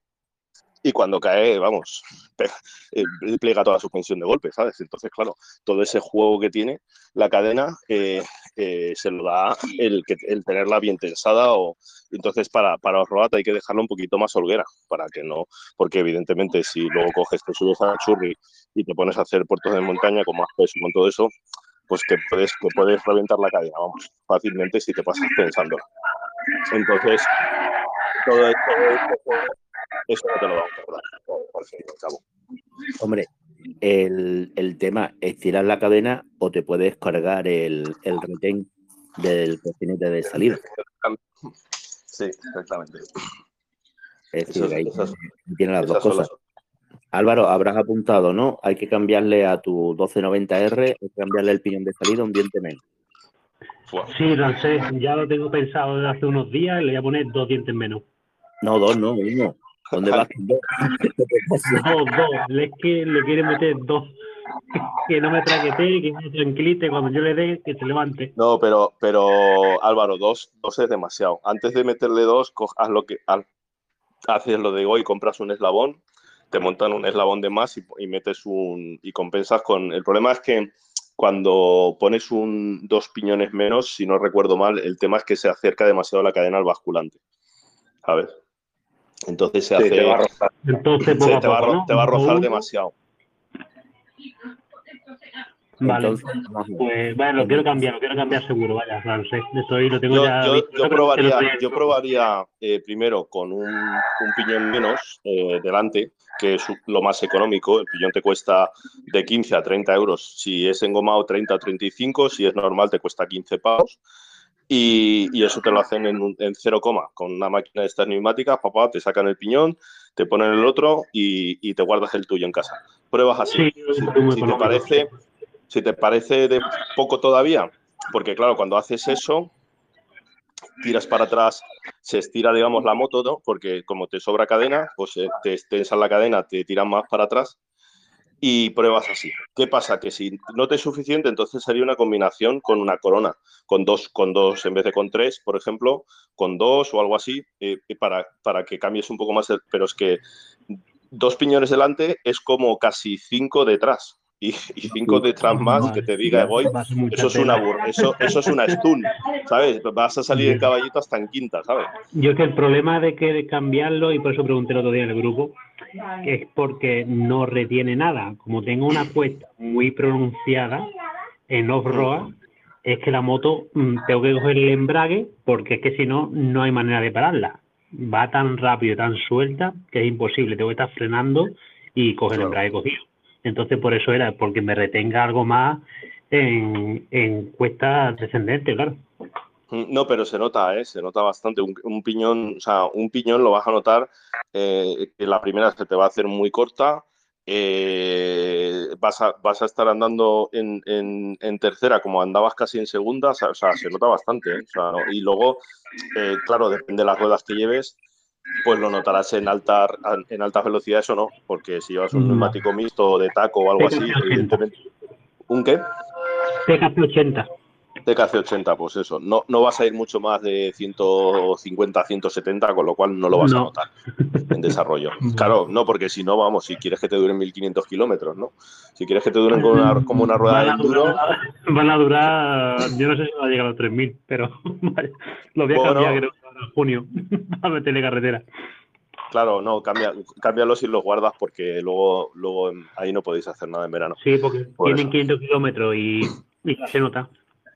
y cuando cae, vamos, (laughs) eh, plega toda la suspensión de golpe, ¿sabes? Entonces, claro, todo ese juego que tiene la cadena eh, eh, se lo da el, tenerla bien tensada o entonces para, para Roat hay que dejarla un poquito más holguera para que no, porque evidentemente si luego coges, te subes a churri y te pones a hacer puertos de montaña con más peso, con todo eso, pues que puedes, que puedes reventar la cadena, vamos, fácilmente si te pasas pensándola. Entonces, todo esto, eso no te lo por fin y al cabo. Hombre, el, el tema, estirar la cadena o te puedes cargar el, el retén del cocinete de salida. Sí, exactamente. Es decir, ahí esas- tiene las dos cosas. las- Álvaro, habrás apuntado, ¿no? Hay que cambiarle a tu 1290R, hay que cambiarle el piñón de salida un diente menos. Sí, Lancé, ya lo tengo pensado desde hace unos días y le voy a poner dos dientes menos. No, dos, no, uno. ¿Dónde vas (laughs) dos? Dos, dos. Es que le quiere meter dos. Que no me traquete, que me tranquilite cuando yo le dé, que se levante. No, pero, pero Álvaro, dos, dos es demasiado. Antes de meterle dos, haz lo que haz- haces lo de hoy, compras un eslabón, te montan un eslabón de más y, y metes un y compensas con. El problema es que cuando pones un dos piñones menos, si no recuerdo mal, el tema es que se acerca demasiado la cadena al basculante. ¿Sabes? Entonces se Sí, hace. te va a rozar. Entonces, poco te, va a, poco, ro- ¿no? te va a rozar demasiado. Vale. Entonces. Pues lo quiero cambiar, lo quiero cambiar seguro, vaya, Lancé. Estoy, lo tengo Yo, ya yo- probaría, yo probaría eh, primero con un, un piñón menos eh, delante, que es lo más económico. El piñón te cuesta de 15 a 30 euros. Si es engomado, 30 a 35. Si es normal, te cuesta 15 pavos. Y, y eso te lo hacen en, un- en 0, con una máquina de estas neumáticas. Papá, te sacan el piñón, te ponen el otro y, y te guardas el tuyo en casa. Pruebas así. Sí, Si- te parece, si te parece de poco todavía, porque claro, cuando haces eso, tiras para atrás, se estira, digamos, la moto, ¿no? Porque como te sobra cadena, pues eh, te tensan la cadena, te tiran más para atrás y pruebas así. ¿Qué pasa? Que si no te es suficiente, entonces sería una combinación con una corona, con dos, con dos en vez de con tres, por ejemplo, con dos o algo así, eh, para, para que cambies un poco más. el- pero es que dos piñones delante es como casi cinco detrás. Y, y cinco detrás más que te diga voy, eso es una eso, eso es una stun, ¿sabes? Vas a salir en caballito hasta en quinta, ¿sabes? Yo es que el problema de que cambiarlo, y por eso pregunté el otro día en el grupo, es porque no retiene nada. Como tengo una cuesta muy pronunciada en off-road, es que la moto mm, tengo que coger el embrague porque es que si no, no hay manera de pararla. Va tan rápido, y tan suelta, que es imposible. Tengo que estar frenando y coger el embrague cogido. Entonces, por eso era, porque me retenga algo más en, cuesta descendente, claro. Mm, No, pero se nota, ¿eh? Se nota bastante. Un, piñón, o sea, un piñón lo vas a notar eh, que la primera se te va a hacer muy corta. eh, vas, a, estar andando en, tercera como andabas casi en segunda, o sea, se nota bastante. ¿eh? Y luego, claro, depende de las ruedas que lleves, pues lo notarás en, alta, en altas velocidades o no, porque si llevas un Mm. neumático mixto de taco o algo así, TKC 80. evidentemente. ¿Un qué? TKC 80. TKC 80, pues eso. No, no vas a ir mucho más de 150, 170, con lo cual no lo vas a No. notar en desarrollo. (laughs) Claro, no, porque si no, vamos, si quieres que te duren 1500 kilómetros, ¿no? Si quieres que te duren como una, como una rueda de a enduro, durar- Van a durar, yo no sé si va a llegar a los 3.000, pero (laughs) vale, lo voy a Bueno. cambiar creo que junio (laughs) a meterle carretera. claro, no, cambia, cámbialos y los guardas porque luego, luego ahí no podéis hacer nada en verano. Sí, porque Por tienen eso. 500 kilómetros y, y ya se nota.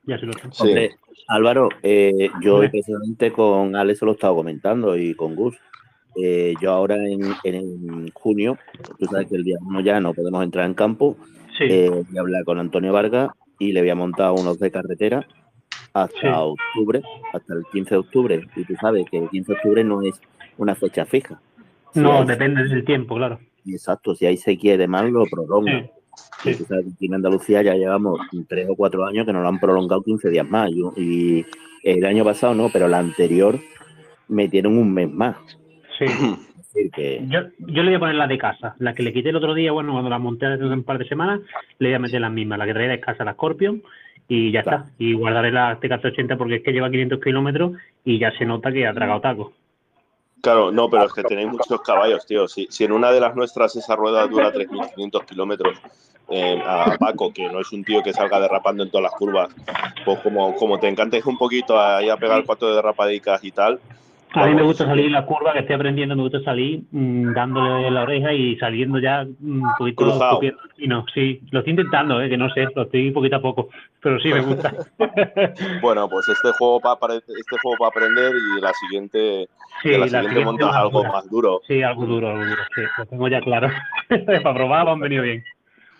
Ya se nota. Sí. Hombre, Álvaro, eh, yo precisamente con Alex se lo estaba comentando y con Gus. Eh, yo ahora en, en junio, tú sabes que el día 1 ya no podemos entrar en campo, Sí, eh, voy a hablar con Antonio Vargas y le voy a montar unos de carretera hasta Sí. octubre, hasta el 15 de octubre. Y tú sabes que el 15 de octubre no es una fecha fija. Si no, hay- depende del tiempo, claro. Exacto, si hay sequía y demás, lo prolonga. Sí, Y tú sabes que aquí en Andalucía ya llevamos tres o cuatro años que nos lo han prolongado 15 días más. Y, el año pasado no, pero el anterior metieron un mes más. sí. Que Yo, yo le voy a poner la de casa, la que le quité el otro día, bueno, cuando la monté hace un par de semanas, le voy a meter la misma, la que traía de casa, la Scorpion, y ya Claro. está. Y guardaré la TK80 porque es que lleva 500 kilómetros y ya se nota que ha tragado taco. Claro, no, pero es que tenéis muchos caballos, tío. Si, si en una de las nuestras esa rueda dura 3.500 kilómetros eh, a Paco, que no es un tío que salga derrapando en todas las curvas, pues como, como te encantes un poquito ahí a pegar cuatro derrapadicas y tal. A mí me gusta salir en la curva, que estoy aprendiendo, me gusta salir mm, dándole la oreja y saliendo ya mm, un poquito Cruzado. no, sí, lo estoy intentando, eh, que no sé, lo estoy poquito a poco, pero sí me gusta. (laughs) Bueno, pues este juego para este juego para aprender y la siguiente, sí, la la siguiente siguiente montas algo dura. más duro. Sí, algo duro, algo duro, sí, lo tengo ya claro. (laughs) para probar han venido bien.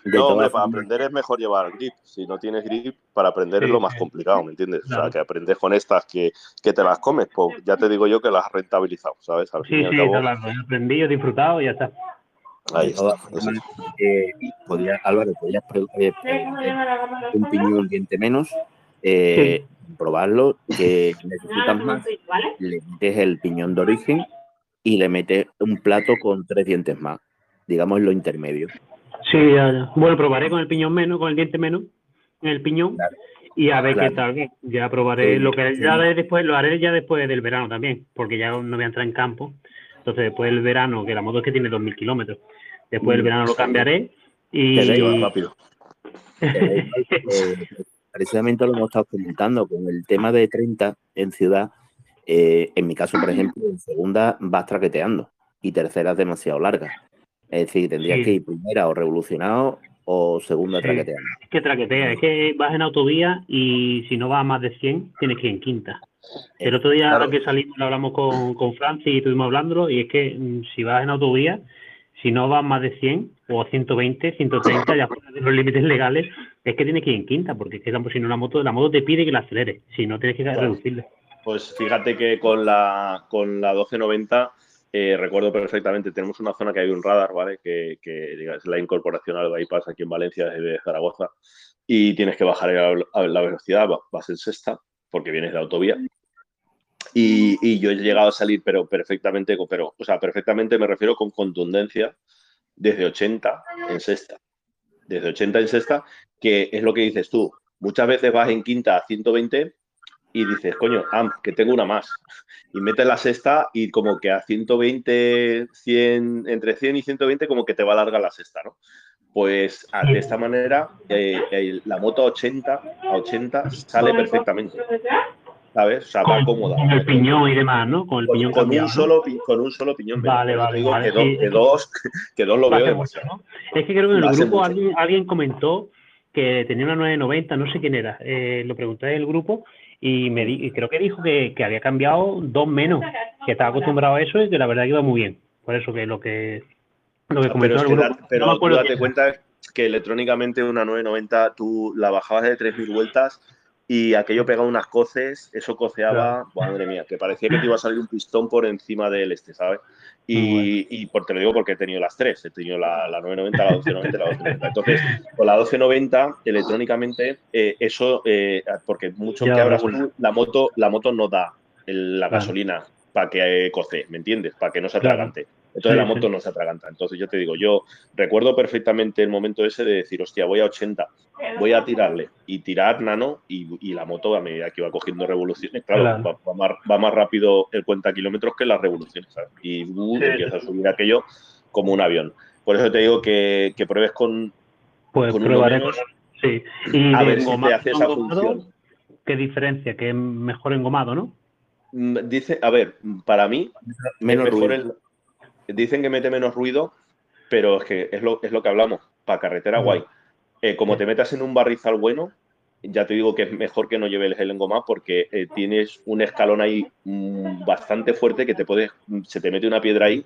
No, hombre, para aprender es mejor llevar grip. Si no tienes grip, para aprender Sí, es lo más complicado, ¿me entiendes? O sea, que aprendes con estas que, que te las comes, pues ya te digo yo que las has rentabilizado, ¿sabes? Al fin Sí, y al sí, cabo, está claro. He aprendido, he disfrutado y ya está. Ahí está. Eh, podría, Álvaro, podrías eh, un piñón diente menos, eh, probarlo, que necesitas más, le metes el piñón de origen y le metes un plato con tres dientes más, digamos lo intermedio. Sí, ya, ya. Bueno, probaré con el piñón menos, con el diente menos, en el piñón. Claro. Y a ver Claro. qué tal. Ya probaré Sí, lo que sí. ya haré después, lo haré ya después del verano también, porque ya no voy a entrar en campo. Entonces después del verano, que la moto es que tiene 2.000 kilómetros, después del Mm, verano lo cambiaré y va rápido. (laughs) Eh, precisamente lo hemos estado comentando con el tema de 30 en ciudad. eh, en mi caso, por ejemplo, en segunda vas traqueteando y tercera es demasiado larga. Es decir, tendrías Sí. que ir primera o revolucionado o segunda Sí. traqueteando. es que traquetea, es que vas en autovía y si no vas a más de 100, tienes que ir en quinta. El otro día Claro. que salimos lo hablamos con, con Francis y estuvimos hablándolo y es que mm, si vas en autovía, si no vas más de 100 o 120, 130, ya fuera de los límites legales, es que tienes que ir en quinta, porque es que si no la moto, la moto te pide que la aceleres, si no tienes que Claro. reducirle. Pues fíjate que con la, con la 1290 eh, recuerdo perfectamente, tenemos una zona que hay un radar, ¿vale? Que, que es la incorporación al bypass aquí en Valencia desde Zaragoza y tienes que bajar a a la velocidad, va- vas en sexta porque vienes de autovía. Y, y yo he llegado a salir, pero perfectamente, pero, o sea, perfectamente me refiero con contundencia desde 80 en sexta. Desde 80 en sexta, que es lo que dices tú. Muchas veces vas en quinta a 120 y dices, coño, que tengo una más. Y metes la sexta y como que a 120, 100, entre 100 y 120 como que te va a largar la sexta, ¿no? Pues de esta manera eh, el- la moto a 80, a 80 sale perfectamente, ¿sabes? O sea, va cómoda. Con el piñón y demás, ¿no? Con el Con, piñón con cambiado, un solo, con un solo piñón. Vale, vale, digo vale, que, dos, que, dos, que dos lo veo demasiado. mucho, ¿no? Es que creo que en el grupo alguien, alguien comentó que tenía una 990, no sé quién era, eh, lo pregunté en el grupo y me di- y creo que dijo que, que había cambiado dos menos, que estaba acostumbrado a eso y que la verdad que iba muy bien. Por eso que lo que lo que No, comentó pero es el que grupo, da- pero no me tú acuerdo date cuenta que electrónicamente una 990 tú la bajabas de 3.000 vueltas y aquello pegaba unas coces, eso coceaba, madre mía, que parecía que te iba a salir un pistón por encima del este, ¿sabes? Y, y por, te lo digo porque he tenido las tres, he tenido la, la 990, la 1290 y la 1290. Entonces, con la 1290, electrónicamente, eh, eso, eh, porque mucho Ya, que abras bueno. tú, la moto, la moto no da el- la Claro. gasolina para que eh, coce, ¿me entiendes? Para que no se Claro. Entonces Sí, la moto sí. no se atraganta. Entonces yo te digo, yo recuerdo perfectamente el momento ese de decir, hostia, voy a 80, voy a tirarle y tirar nano y, y la moto a medida que va cogiendo revoluciones, claro, Claro. Va, va más, va más rápido el cuenta kilómetros que las revoluciones, ¿sabes? Y uh, Sí, empieza a subir aquello como un avión. Por eso te digo que, que pruebes con, Pues con Sí. Y a ver si te hace esa función. ¿Qué diferencia? Que es mejor engomado, ¿no? Mm, Dice, a ver, para mí Menos es mejor ruido. el- dicen que mete menos ruido, pero es que es lo, es lo que hablamos. Para carretera, Mm. guay. Eh, como te metas en un barrizal bueno, ya te digo que es mejor que no lleves el engomado porque eh, tienes un escalón ahí mm, bastante fuerte que te puede, se te mete una piedra ahí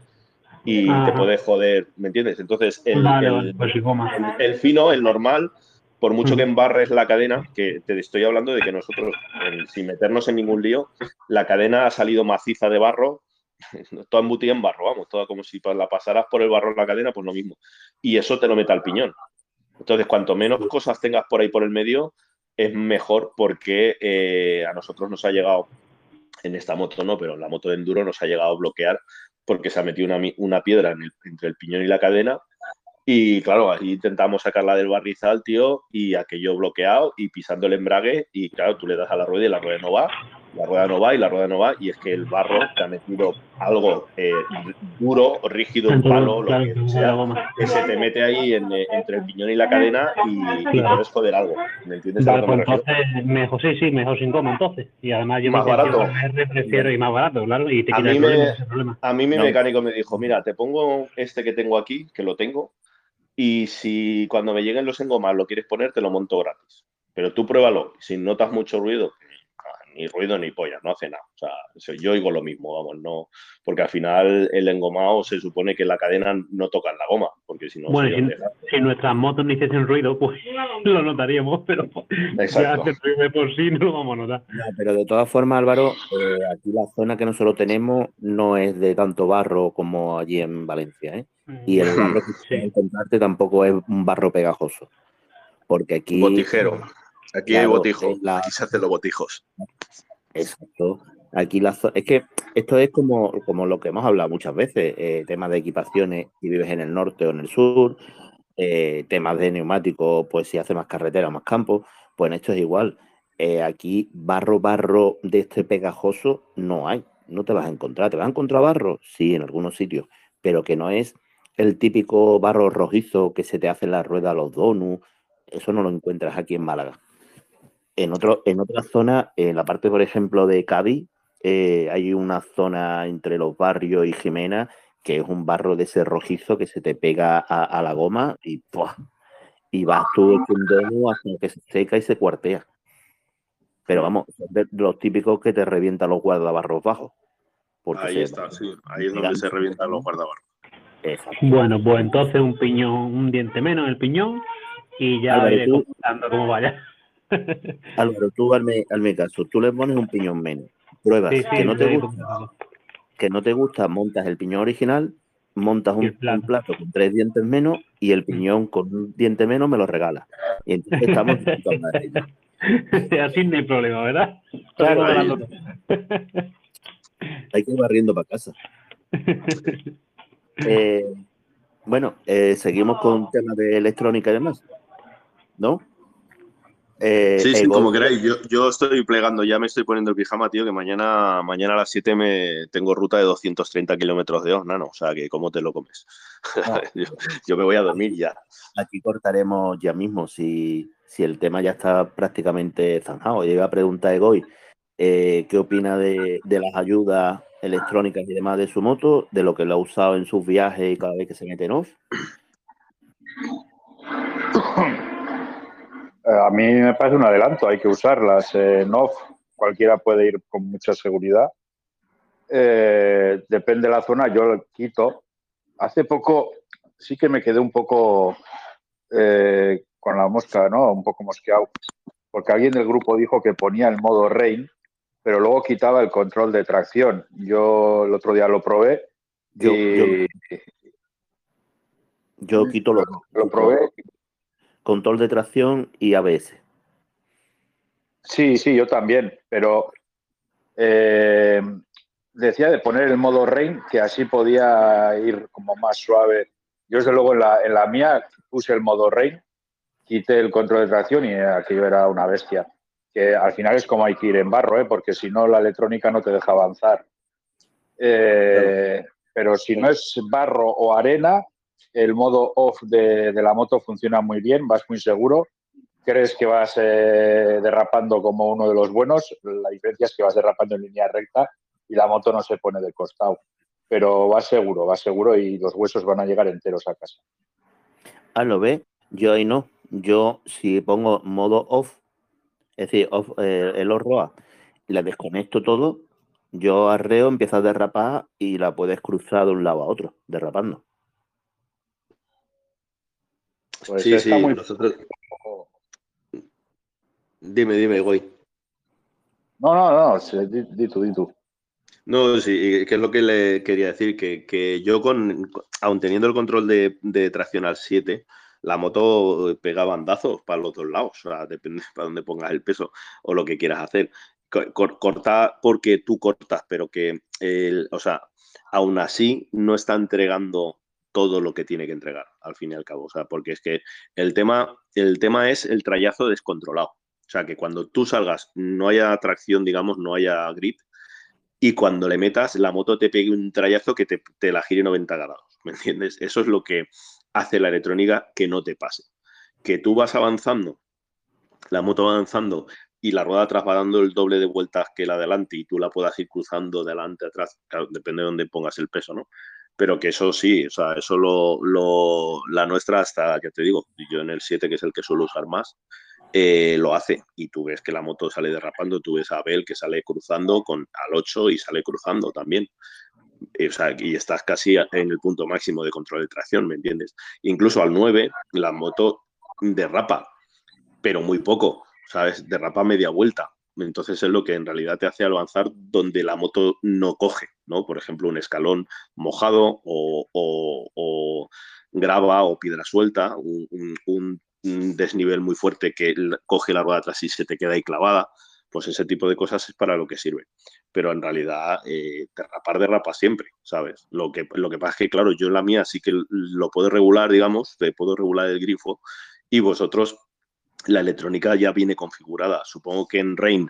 y te puede joder, ¿me entiendes? Entonces, el, pues goma. el, el fino, el normal, por mucho Mm. que embarres la cadena, que te estoy hablando de que nosotros, en- sin meternos en ningún lío, la cadena ha salido maciza de barro, (laughs) toda embutida en barro, vamos, toda como si la pasaras por el barro en la cadena, pues lo mismo. Y eso te lo mete al piñón. Entonces, cuanto menos cosas tengas por ahí por el medio, es mejor porque eh, a nosotros nos ha llegado, en esta moto no, pero en la moto de enduro nos ha llegado a bloquear porque se ha metido una, una piedra entre el piñón y la cadena y claro, ahí intentamos sacarla del barrizal, tío, y aquello bloqueado y pisando el embrague. Y claro, tú le das a la rueda y la rueda no va, la rueda no va y la rueda no va. Y es que el barro te ha metido algo eh, duro, rígido, un palo, lo Claro, que sea, que se te mete ahí en, eh, entre el piñón y la cadena y, y puedes joder algo. ¿Me entiendes me pues entonces, mejor, sí, sí, mejor sin goma, entonces. Y además yo Más intención barato. Prefiero y más barato, claro, y te A el mí me- problema, ese problema. A mí mi No. mecánico me dijo, mira, te pongo este que tengo aquí, que lo tengo, y si cuando me lleguen los engomados lo quieres poner, te lo monto gratis. Pero tú pruébalo. Si notas mucho ruido, ni ruido ni polla, no hace nada. O sea, yo oigo lo mismo, vamos, no, porque al final el engomado se supone que la cadena no toca en la goma, porque si no... Bueno, si, nuestras motos ni hiciesen ruido, pues lo notaríamos, pero ya hace ruido por sí no lo vamos a notar. pero de todas formas, Álvaro, eh, aquí la zona que nosotros tenemos no es de tanto barro como allí en Valencia, ¿eh? Y el barro (laughs) que encontrarte tampoco es un barro pegajoso. Porque aquí. Botijero. Aquí hay botijos. Aquí se hacen los botijos. Exacto. Aquí la es que esto es como, como lo que hemos hablado muchas veces, eh, temas de equipaciones, si vives en el norte o en el sur, eh, temas de neumáticos, pues si hace más carretera o más campo, pues en esto es igual. Eh, aquí barro, barro de este pegajoso no hay, no te vas a encontrar. ¿Te vas a encontrar barro? Sí, en algunos sitios, pero que no es el típico barro rojizo que se te hace en la rueda a los donuts, eso no lo encuentras aquí en Málaga. En, otro, en otra zona, en la parte, por ejemplo, de Cádiz, eh, hay una zona entre los barrios y Jimena que es un barro de ese rojizo que se te pega a, la goma y y vas tú con dono hasta que se seca y se cuartea. Pero vamos, los típicos que te revientan los guardabarros bajos. Ahí está, sí, ahí es donde se revientan los guardabarros. Bueno, pues entonces un piñón, un diente menos en el piñón y ya Álvaro, iré tú, cómo vaya. (laughs) Álvaro, tú hazme, caso, tú le pones un piñón menos, pruebas que no te gusta, que no te gusta, montas el piñón original, montas un, plato con tres dientes menos y el piñón con un diente menos me lo regalas. Y entonces estamos (laughs) Así no hay problema, ¿verdad? hay que ir barriendo para casa. (laughs) Eh, bueno, eh, seguimos con temas de electrónica y demás, ¿no? Eh, sí, sí, como queráis. Yo, estoy plegando, ya me estoy poniendo el pijama, tío, que mañana, mañana a las 7 me tengo ruta de 230 kilómetros de nano. O sea, que cómo te lo comes. Ah. (laughs) yo, me voy a dormir ya. Aquí cortaremos ya mismo, si, si el tema ya está prácticamente zanjado. Llega a preguntar a Egoy qué opina de, de las ayudas electrónicas y demás de su moto, de lo que lo ha usado en sus viajes y cada vez que se mete en off? (coughs) Eh, a mí me parece un adelanto, hay que usarlas. en off cualquiera puede ir con mucha seguridad. Eh, depende de la zona, yo lo quito. Hace poco sí que me quedé un poco eh, con la mosca, ¿no? Un poco mosqueado, porque alguien del grupo dijo que ponía el modo rain pero luego quitaba el control de tracción. Yo el otro día lo probé yo, yo, quito lo, lo probé. Control de tracción y ABS. Sí, sí, yo también, pero eh, decía de poner el modo rain, que así podía ir como más suave. Yo desde luego en la, en la mía puse el modo rain, quité el control de tracción y aquello era una bestia que al final es como hay que ir en barro, ¿eh? porque si no la electrónica no te deja avanzar. Eh, pero si no es barro o arena, el modo off de, la moto funciona muy bien, vas muy seguro, crees que vas eh, derrapando como uno de los buenos, la diferencia es que vas derrapando en línea recta y la moto no se pone de costado. Pero vas seguro, vas seguro y los huesos van a llegar enteros a casa. Ah, lo ve, yo ahí no. Yo si pongo modo off, es decir, eh, el horroa y la desconecto todo, yo arreo, empiezo a derrapar y la puedes cruzar de un lado a otro, derrapando. Pues sí, sí, Dime, dime, voy. No, no, no, di, tú, di tú. No, sí, que es lo que le quería decir, que, yo con, aun teniendo el control de, de tracción al 7, la moto pega bandazos para los dos lados, o sea, depende (laughs) para dónde pongas el peso o lo que quieras hacer. Corta porque tú cortas, pero que, o sea, aún así no está entregando todo lo que tiene que entregar, al fin y al cabo. O sea, porque es que el tema, el tema es el trayazo descontrolado. O sea, que cuando tú salgas no haya tracción, digamos, no haya grip, y cuando le metas, la moto te pegue un trayazo que te, te la gire 90 grados. ¿Me entiendes? Eso es lo que, hace la electrónica que no te pase. Que tú vas avanzando, la moto va avanzando y la rueda atrás va dando el doble de vueltas que la delante y tú la puedas ir cruzando delante, atrás, depende de dónde pongas el peso, ¿no? Pero que eso sí, o sea, eso lo, la nuestra hasta, que te digo, yo en el 7, que es el que suelo usar más, eh, lo hace. Y tú ves que la moto sale derrapando, tú ves a Abel que sale cruzando con al 8 y sale cruzando también. Eh, o sea, y estás casi en el punto máximo de control de tracción, ¿me entiendes? Incluso al 9, la moto derrapa, pero muy poco, ¿sabes? Derrapa media vuelta. Entonces es lo que en realidad te hace avanzar donde la moto no coge, ¿no? Por ejemplo, un escalón mojado o, grava o piedra suelta, un, desnivel muy fuerte que coge la rueda atrás y se te queda ahí clavada, pues ese tipo de cosas es para lo que sirve. Pero en realidad, eh, derrapar, derrapa siempre, ¿sabes? Lo que, lo que pasa es que, claro, yo en la mía sí que lo puedo regular, digamos, puedo regular el grifo y vosotros la electrónica ya viene configurada. Supongo que en Rain,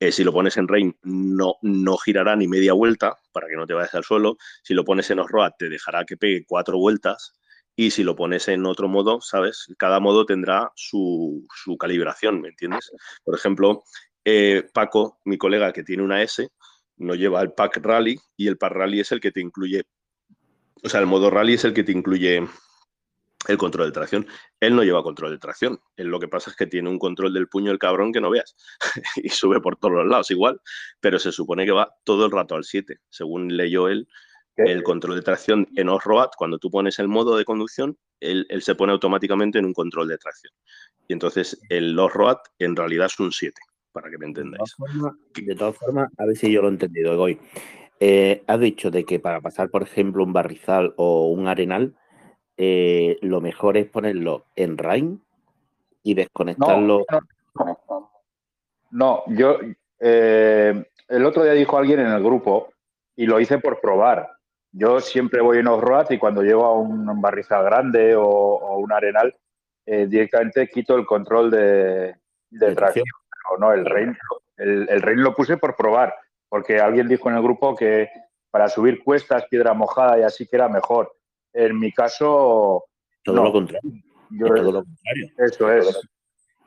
eh, si lo pones en Rain, no, no girará ni media vuelta para que no te vayas al suelo. Si lo pones en Osroad, te dejará que pegue cuatro vueltas. Y si lo pones en otro modo, ¿sabes? Cada modo tendrá su, calibración, ¿me entiendes? Por ejemplo, eh, Paco, mi colega que tiene una S, no lleva el pack rally y el pack rally es el que te incluye, o sea, el modo rally es el que te incluye el control de tracción. Él no lleva control de tracción. Él lo que pasa es que tiene un control del puño el cabrón que no veas. (laughs) y sube por todos los lados igual, pero se supone que va todo el rato al 7. Según leyó él, el control de tracción en off-road, cuando tú pones el modo de conducción, él, se pone automáticamente en un control de tracción. Y entonces el off-road en realidad es un 7, para que me entendáis. De todas formas, a ver si yo lo he entendido hoy. Eh, has dicho de que para pasar, por ejemplo, un barrizal o un arenal, eh, lo mejor es ponerlo en RAIN y desconectarlo. No, yo eh, el otro día dijo alguien en el grupo y lo hice por probar. Yo siempre voy en off-road y cuando llego a un barrizal grande o, un arenal, eh, directamente quito el control de, tracción. O no, el RAIN, el, el lo puse por probar, porque alguien dijo en el grupo que para subir cuestas, piedra mojada y así que era mejor. En mi caso. Todo lo contrario. todo lo contrario. Eso es.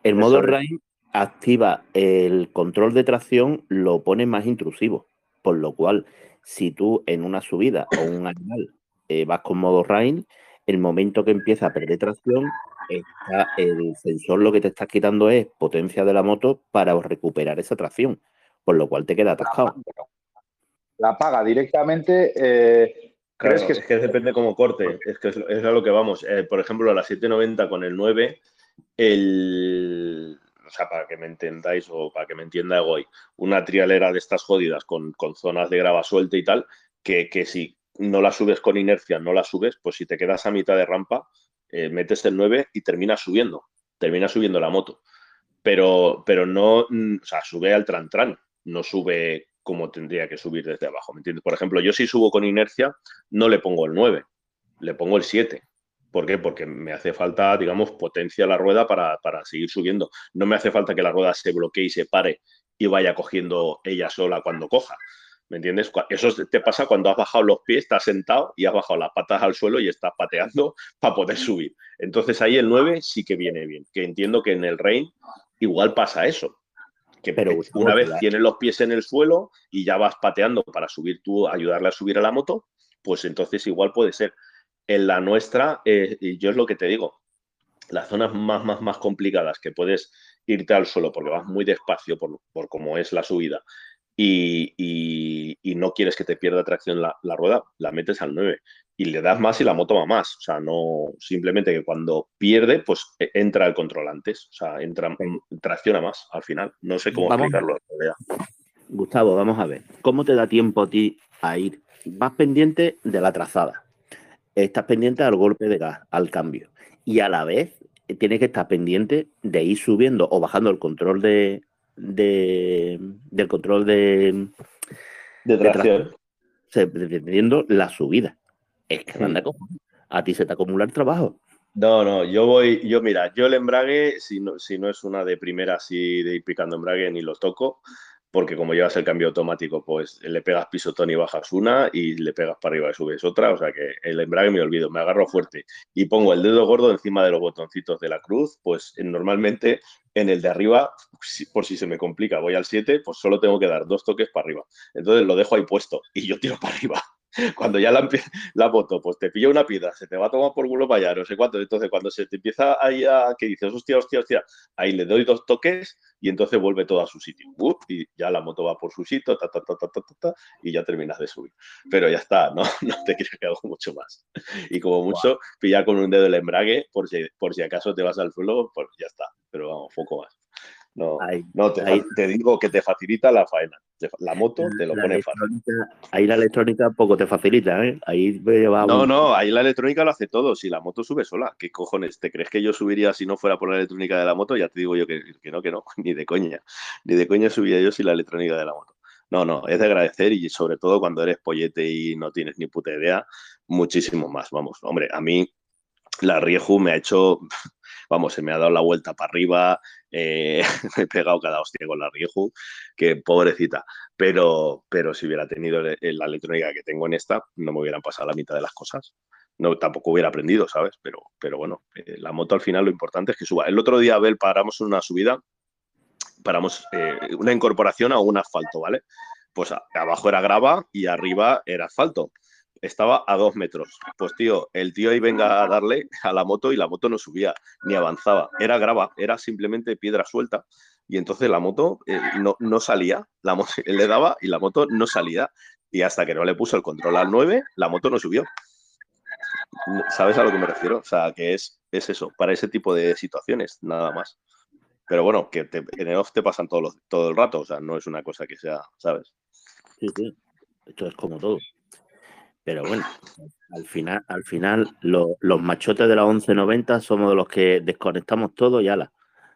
El modo RAIN activa el control de tracción, lo pone más intrusivo. Por lo cual, si tú en una subida o un animal eh, vas con modo RAIN, el momento que empieza a perder tracción, el sensor lo que te está quitando es potencia de la moto para recuperar esa tracción, por lo cual te queda atascado. La apaga directamente eh, Claro, que... Es que depende cómo corte, es que es, a lo que vamos. Eh, por ejemplo, a la 790 con el 9, el, o sea, para que me entendáis o para que me entienda Egoy, una trialera de estas jodidas con, zonas de grava suelta y tal, que, si no la subes con inercia, no la subes, pues si te quedas a mitad de rampa, eh, metes el 9 y terminas subiendo, terminas subiendo la moto. Pero, pero no, mm, o sea, sube al tran tran, no sube como tendría que subir desde abajo. ¿Me entiendes? Por ejemplo, yo si subo con inercia, no le pongo el 9, le pongo el 7. ¿Por qué? Porque me hace falta, digamos, potencia a la rueda para, seguir subiendo. No me hace falta que la rueda se bloquee y se pare y vaya cogiendo ella sola cuando coja. ¿Me entiendes? Eso te pasa cuando has bajado los pies, estás sentado y has bajado las patas al suelo y estás pateando (laughs) para poder subir. Entonces ahí el 9 sí que viene bien. Que entiendo que en el Rain igual pasa eso pero una vez tienes los pies en el suelo y ya vas pateando para subir tú, ayudarle a subir a la moto, pues entonces igual puede ser. En la nuestra, eh, yo es lo que te digo, las zonas más, más, más complicadas que puedes irte al suelo porque vas muy despacio por, por cómo es la subida y, no quieres que te pierda tracción la, la, rueda, la metes al 9 y le das más y la moto va más. O sea, no simplemente que cuando pierde, pues e, entra el control antes. O sea, entra, mm, tracciona más al final. No sé cómo explicarlo. Gustavo, vamos a ver. ¿Cómo te da tiempo a ti a ir? Vas pendiente de la trazada. Estás pendiente al golpe de gas, al cambio. Y a la vez eh, tienes que estar pendiente de ir subiendo o bajando el control de, del control de, de tracción. dependiendo la subida. Es que anda A ti se te acumula el trabajo. No, no, yo voy, yo mira, yo el embrague, si no, si no es una de primera así de ir picando embrague, ni lo toco, porque como llevas el cambio automático, pues le pegas pisotón y bajas una y le pegas para arriba y subes otra, o sea que el embrague me olvido, me agarro fuerte y pongo el dedo gordo encima de los botoncitos de la cruz, pues normalmente en el de arriba, por si se me complica, voy al 7, pues solo tengo que dar dos toques para arriba. Entonces lo dejo ahí puesto y yo tiro para arriba. (laughs) cuando ya la, la moto, pues te pilla una piedra, se te va a tomar por culo para allá, no sé cuánto. Entonces, cuando se te empieza ahí a que dices, hostia, hostia, hostia, ahí le doy dos toques y entonces vuelve todo a su sitio. ¡Uf! y ya la moto va por su sitio, ta, ta, ta, ta, ta, ta, ta, y ya terminas de subir. Pero ya está, no, (laughs) no te creas que hago mucho más. Y como mucho, pillar con un dedo el embrague, por si, por si acaso te vas al suelo, pues ya está. Pero vamos, poco más. No, Ahí, no te, ahí. te digo que te facilita la faena. La moto te lo pone fácil. ahí la electrónica poco te facilita, ¿eh? Ahí me lleva No, un- no, ahí la electrónica lo hace todo. Si la moto sube sola, ¿qué cojones? ¿Te crees que yo subiría si no fuera por la electrónica de la moto? Ya te digo yo que, que no, que no, (laughs) ni de coña. Ni de coña subiría yo sin la electrónica de la moto. No, no, es de agradecer y sobre todo cuando eres pollete y no tienes ni puta idea, muchísimo más. Vamos, hombre, a mí la Rieju me ha hecho, vamos, se me ha dado la vuelta para arriba, eh, (laughs) me he pegado cada hostia con la Rieju, que pobrecita. Pero, pero si hubiera tenido la electrónica que tengo en esta, no me hubieran pasado la mitad de las cosas. No, tampoco hubiera aprendido, ¿sabes? Pero, pero bueno, eh, la moto al final lo importante es que suba. El otro día, Abel, paramos en una subida, paramos eh, una incorporación a un asfalto, ¿vale? Pues abajo era grava y arriba era asfalto estaba a dos metros. Pues tío, el tío ahí venga a darle a la moto y la moto no subía ni avanzaba. Era grava, era simplemente piedra suelta. Y entonces la moto eh, no, no salía. La moto, (laughs) él le daba y la moto no salía. Y hasta que no le puso el control al 9, la moto no subió. ¿Sabes a lo que me refiero? O sea, que es, es eso, para ese tipo de situaciones, nada más. Pero bueno, que te, en el off te pasan todo el rato, o sea, no es una cosa que sea, ¿sabes? Sí, sí. Esto es como todo. Pero bueno, al final, al final lo- los machotes de la 1190 somos de los que desconectamos todo y ala.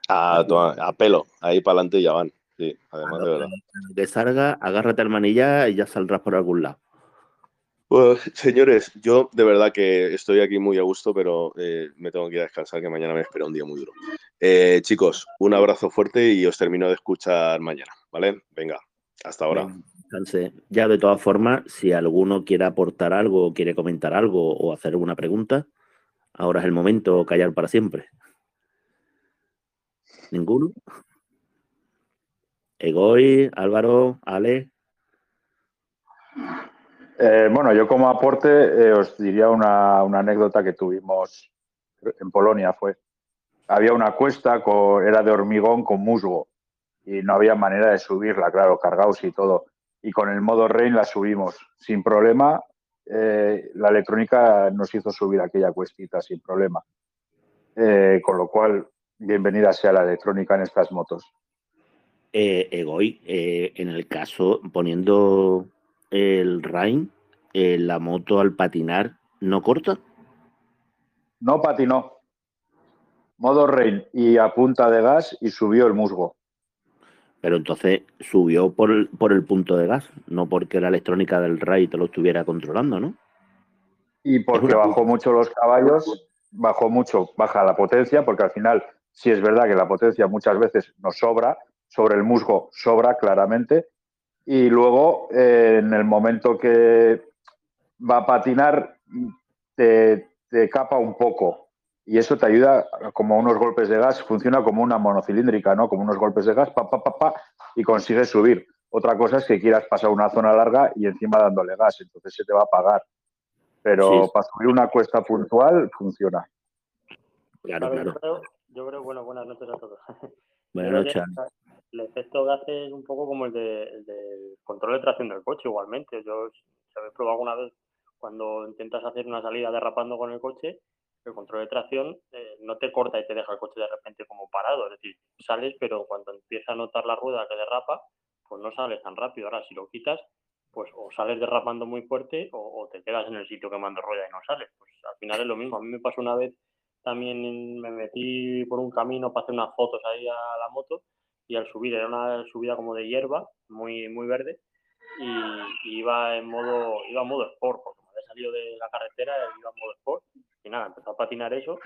A, toma, a pelo, ahí para adelante ya van. Sí, además de verdad. Que salga, agárrate al manillar y ya saldrás por algún lado. Pues, señores, yo de verdad que estoy aquí muy a gusto, pero eh, me tengo que ir a descansar, que mañana me espera un día muy duro. Eh, chicos, un abrazo fuerte y os termino de escuchar mañana, ¿vale? Venga, hasta ahora. Ya de todas formas, si alguno quiere aportar algo, quiere comentar algo o hacer alguna pregunta, ahora es el momento callar para siempre. ¿Ninguno? Egoy, Álvaro, Ale. Eh, bueno, yo como aporte eh, os diría una, una anécdota que tuvimos en Polonia. Fue, había una cuesta, con, era de hormigón con musgo y no había manera de subirla, claro, cargados y todo. Y con el modo rain la subimos sin problema. eh, la electrónica nos hizo subir aquella cuestita sin problema. Eh, con lo cual, bienvenida sea la electrónica en estas motos. Eh, Egoy, eh, en el caso, poniendo el Rain, la moto al patinar no corta. No patinó. Modo rain y a punta de gas y subió el musgo. Pero entonces subió por el, por el punto de gas, no porque la electrónica del RAI te lo estuviera controlando, ¿no? Y porque bajó mucho los caballos, bajó mucho, baja la potencia, porque al final sí es verdad que la potencia muchas veces nos sobra, sobre el musgo sobra claramente, y luego eh, en el momento que va a patinar te, te capa un poco y eso te ayuda como unos golpes de gas, funciona como una monocilíndrica, ¿no? Como unos golpes de gas, pa, pa, pa, pa, y consigues subir. Otra cosa es que quieras pasar una zona larga y encima dándole gas, entonces se te va a apagar. Pero Sí. para subir una cuesta puntual funciona. Claro, claro. Yo, creo, yo creo, bueno, buenas noches a todos. (laughs) Buenas noches. El efecto gas es un poco como el, de, el del control de tracción del coche, igualmente. Yo, si habéis probado alguna vez cuando intentas hacer una salida derrapando con el coche, el control de tracción eh, no te corta y te deja el coche de repente como parado. Es decir, sales, pero cuando empieza a notar la rueda que derrapa, pues no sales tan rápido. Ahora, si lo quitas, pues o sales derrapando muy fuerte o, te quedas en el sitio quemando rueda y no sales. Pues al final es lo mismo. A mí me pasó una vez también me metí por un camino para hacer unas fotos ahí a la moto y al subir era una subida como de hierba muy muy verde y, iba en modo iba en modo sport porque me había salido de la carretera iba en modo sport y nada empezó a patinar eso.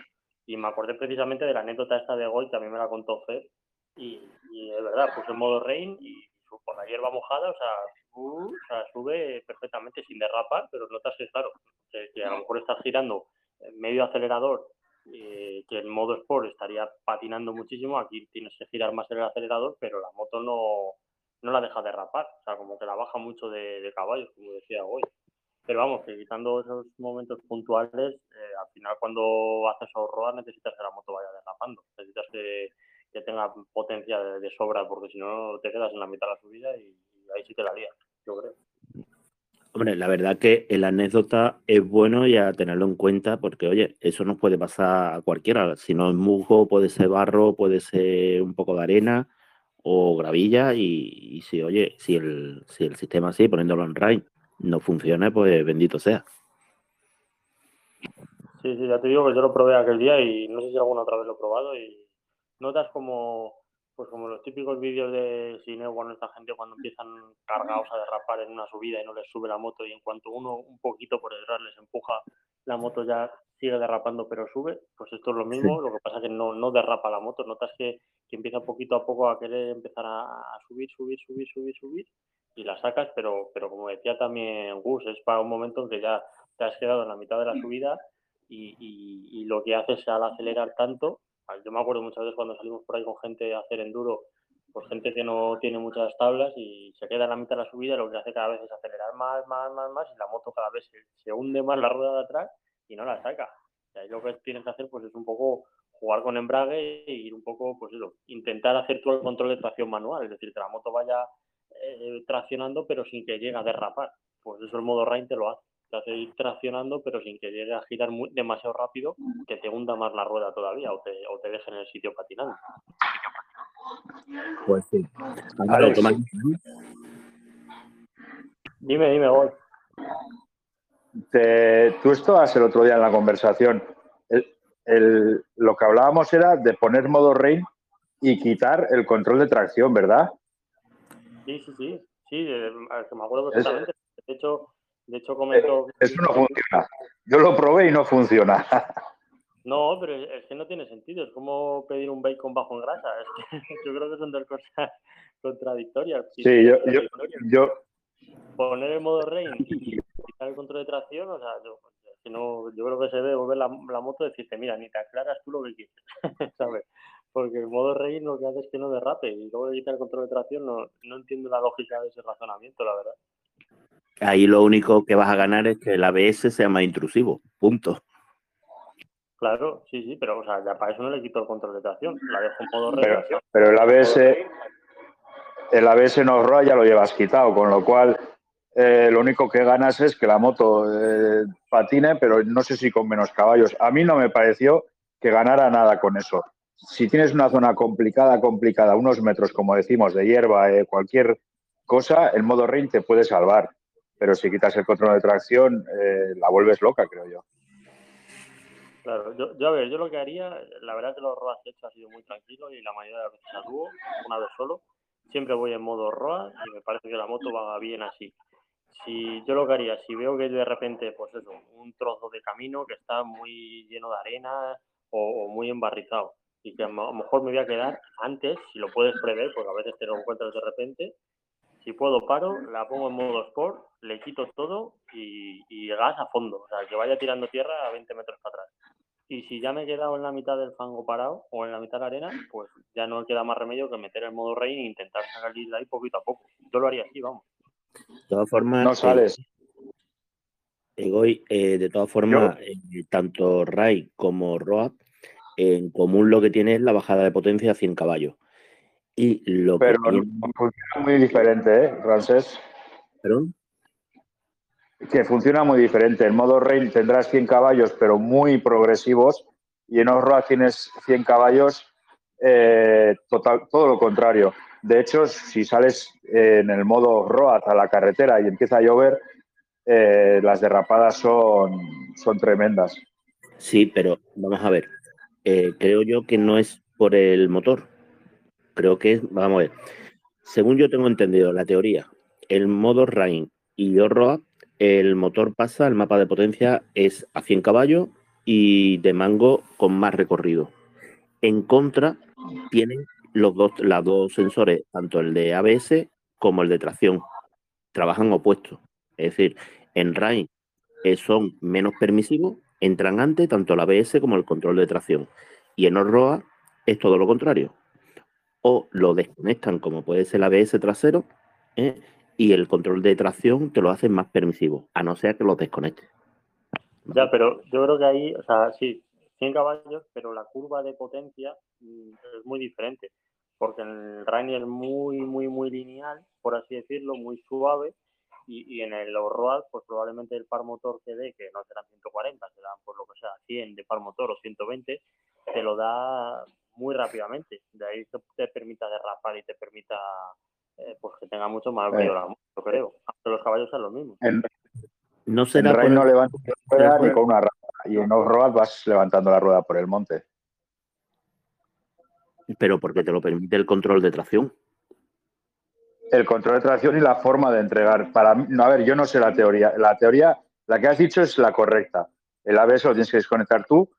Y me acordé precisamente de la anécdota esta de Goy también me la contó Fer. Y, y es verdad puse en modo rain y por la hierba mojada o sea, uh, o sea, sube perfectamente sin derrapar pero notas que claro que, que a lo mejor estás girando en medio acelerador eh, que en modo sport estaría patinando muchísimo, aquí tienes que girar más el acelerador, pero la moto no, no la deja derrapar, o sea, como que la baja mucho de, de caballos, como decía hoy. Pero vamos, que esos momentos puntuales, eh, al final cuando haces ahorro necesitas que la moto vaya derrapando, necesitas que, que tenga potencia de, sobra, porque si no te quedas en la mitad de la subida y, ahí sí te la lías, yo creo. Hombre, la verdad que la anécdota es bueno y a tenerlo en cuenta porque, oye, eso nos puede pasar a cualquiera. Si no es musgo, puede ser barro, puede ser un poco de arena o gravilla y, si, oye, si el, si el sistema así, poniéndolo en RAIN, no funciona, pues bendito sea. Sí, sí, ya te digo que yo lo probé aquel día y no sé si alguna otra vez lo he probado y notas como, pues como los típicos vídeos de cine bueno, esta gente cuando empiezan cargados a derrapar en una subida y no les sube la moto y en cuanto uno un poquito por detrás les empuja, la moto ya sigue derrapando pero sube, pues esto es lo mismo, lo que pasa es que no, no derrapa la moto, notas que, que empieza poquito a poco a querer empezar a, subir, subir, subir, subir, subir y la sacas, pero, pero como decía también Gus, es para un momento en que ya te has quedado en la mitad de la subida y, y, lo que haces al acelerar tanto, yo me acuerdo muchas veces cuando salimos por ahí con gente a hacer enduro, pues gente que no tiene muchas tablas y se queda en la mitad de la subida, lo que hace cada vez es acelerar más, más, más, más y la moto cada vez se, hunde más la rueda de atrás y no la saca. Y ahí lo que tienes que hacer pues es un poco jugar con embrague e ir un poco, pues eso, intentar hacer todo el control de tracción manual, es decir, que la moto vaya eh, traccionando pero sin que llegue a derrapar. Pues eso el modo Rain te lo hace. Te hace ir traccionando pero sin que llegue a girar demasiado rápido que te hunda más la rueda todavía o te, o te deje en el sitio patinando. Pues sí. Dime, dime, voy. tú estabas el otro día en la conversación. lo que hablábamos era de poner modo rain y quitar el control de tracción, ¿verdad? Sí, sí, sí. Sí, me acuerdo perfectamente. De hecho, de hecho comentó... Eh, eso no funciona. Yo lo probé y no funciona. (laughs) No, pero es que no tiene sentido. Es como pedir un bacon bajo en grasa. (laughs) yo creo que son dos cosas (laughs) contradictorias. Sí, yo, yo, Poner el modo rain y quitar el control de tracción, o sea, yo, yo creo que se debe volver la, la moto y decirte, mira, ni te aclaras tú lo que quieres, ¿sabes? Porque el modo rey lo que hace es que no derrape y luego de quitar el control de tracción no, no entiendo la lógica de ese razonamiento, la verdad. Ahí lo único que vas a ganar es que el ABS sea más intrusivo, punto. Claro, sí, sí, pero o sea, ya para eso no le quito el control de tracción, la dejo en modo rey. Pero, el ABS, el ABS no ROA ya lo llevas quitado, con lo cual eh, lo único que ganas es que la moto eh, patine, pero no sé si con menos caballos. A mí no me pareció que ganara nada con eso si tienes una zona complicada, complicada, unos metros, como decimos, de hierba, eh, cualquier cosa, el modo rain te puede salvar. Pero si quitas el control de tracción, eh, la vuelves loca, creo yo. Claro, yo, a ver, yo lo que haría, la verdad es que los ROAS que he hecho ha sido muy tranquilo y la mayoría de las veces dúo, una vez solo. Siempre voy en modo ROA y me parece que la moto va bien así. Si yo lo que haría, si veo que de repente, pues eso, un trozo de camino que está muy lleno de arena o muy embarrizado, y que a lo mejor me voy a quedar antes, si lo puedes prever, porque a veces te lo encuentras de repente. Si puedo, paro, la pongo en modo sport, le quito todo y, y gas a fondo, o sea, que vaya tirando tierra a 20 metros para atrás. Y si ya me he quedado en la mitad del fango parado o en la mitad de la arena, pues ya no queda más remedio que meter el modo rain e intentar salir de ahí poquito a poco. Yo lo haría así, vamos. De todas formas, no eh, sales. Eh, de todas formas, eh, tanto Ray como Roa en común lo que tiene es la bajada de potencia a 100 caballos. Y lo Pero que funciona muy diferente, ¿eh, Francés? ¿Perdón? Que funciona muy diferente. En modo Rain tendrás 100 caballos, pero muy progresivos, y en off tienes 100 caballos, eh, total, todo lo contrario. De hecho, si sales en el modo Road a la carretera y empieza a llover, eh, las derrapadas son, son tremendas. Sí, pero vamos a ver. Eh, creo yo que no es por el motor. Creo que es, vamos a ver, según yo tengo entendido la teoría, el modo Rain y Road, el motor pasa, el mapa de potencia es a 100 caballos y de mango con más recorrido. En contra, tienen los dos, los dos sensores, tanto el de ABS como el de tracción. Trabajan opuestos. Es decir, en Rain eh, son menos permisivos entran antes tanto el ABS como el control de tracción. Y en ORROA es todo lo contrario. O lo desconectan como puede ser el ABS trasero ¿eh? y el control de tracción te lo hace más permisivo, a no ser que lo desconectes. Ya, pero yo creo que ahí, o sea, sí, 100 caballos, pero la curva de potencia mm, es muy diferente, porque el Rainy es muy, muy, muy lineal, por así decirlo, muy suave, y, y en el Road, pues probablemente el par motor que dé, que no serán 140, serán por lo que sea 100 de par motor o 120, te lo da muy rápidamente. De ahí que te permita derrapar y te permita eh, pues que tenga mucho más brillo la moto, yo creo. Aunque los caballos sean los mismos. En, No será por- no levantas la rueda ni con una rama. Y en off-road vas levantando la rueda por el monte. pero porque te lo permite el control de tracción. El control de tracción y la forma de entregar. Para mí, no, a ver, yo no sé la teoría. La teoría, la que has dicho es la correcta. El ABS lo tienes que desconectar tú,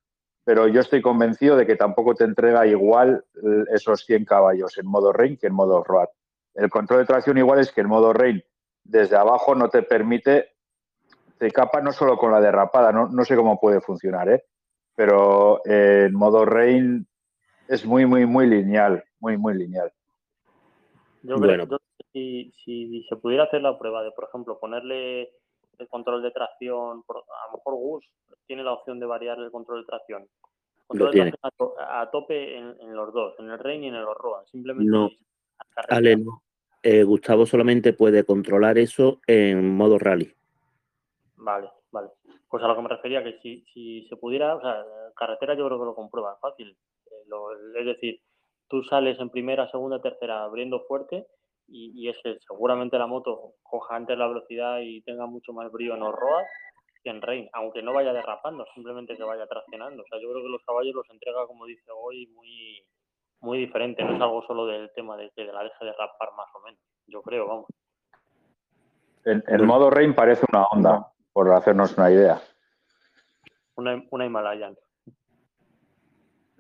pero yo estoy convencido de que tampoco te entrega igual esos 100 caballos en modo rain que en modo road. El control de tracción igual es que en modo rain desde abajo no te permite, te capa no solo con la derrapada, no, no sé cómo puede funcionar, ¿eh? pero eh, en modo rain es muy, muy, muy lineal, muy, muy lineal. Yo creo Bueno. yo creo que si, si se pudiera hacer la prueba de, por ejemplo, ponerle el control de tracción, por- a lo mejor Gus tiene la opción de variar el control de tracción. Control de tiene. tracción a, to- a tope en, en los dos, en el Rain y en el Roa. Simplemente No. Ale, no. Eh, Gustavo solamente puede controlar eso en modo rally. Vale, vale. Pues a lo que me refería, que si, si se pudiera, o sea, carretera yo creo que lo comprueba fácil. Eh, lo- es decir, tú sales en primera, segunda, tercera abriendo fuerte y, y es que seguramente la moto coja antes la velocidad y tenga mucho más brillo en los ROAS que en Rain, aunque no vaya derrapando, simplemente que vaya traccionando. O sea, yo creo que los caballos los entrega, como dice hoy, muy muy diferente. No es algo solo del tema de que la deje derrapar más o menos. Yo creo, vamos. En modo rain parece una onda, por hacernos una idea. Una, una Himalayan.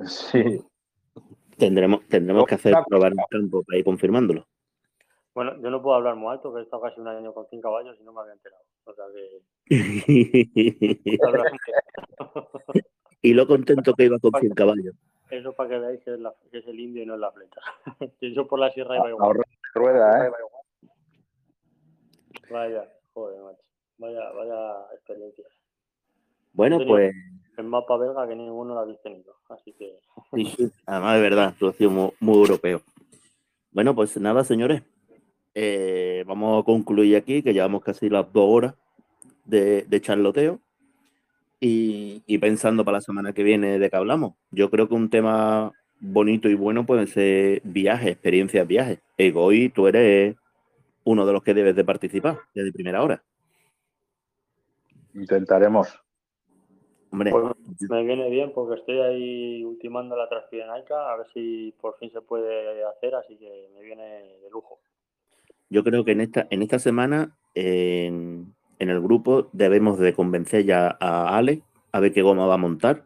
Sí, Tendremos, tendremos que hacer probar en campo para ir confirmándolo. Bueno, yo no puedo hablar muy alto, que he estado casi un año con 100 caballos y no me había enterado. O sea que... (laughs) (laughs) y lo contento que iba con 100 caballos. Eso para que veáis que es, la- que es el indio y no es la flecha. (laughs) Que yo por la sierra iba igual. rueda, ¿eh? Vaya, joder, macho. Vaya, vaya experiencia. Bueno, Tenía- pues El mapa belga que ninguno lo habéis tenido. Así que sí, sí. además de verdad, tú has sido muy, muy europeo. Bueno, pues nada, señores. Eh, vamos a concluir aquí, que llevamos casi las dos horas de, de charloteo. Y, y pensando para la semana que viene de qué hablamos. Yo creo que un tema bonito y bueno pueden ser viajes, experiencias, viajes. Egoy, tú eres uno de los que debes de participar desde primera hora. Intentaremos. Hombre, pues, me viene bien porque estoy ahí ultimando la transpirenaica a ver si por fin se puede hacer, así que me viene de lujo. Yo creo que en esta, en esta semana en, en el grupo debemos de convencer ya a Ale a ver qué goma va a montar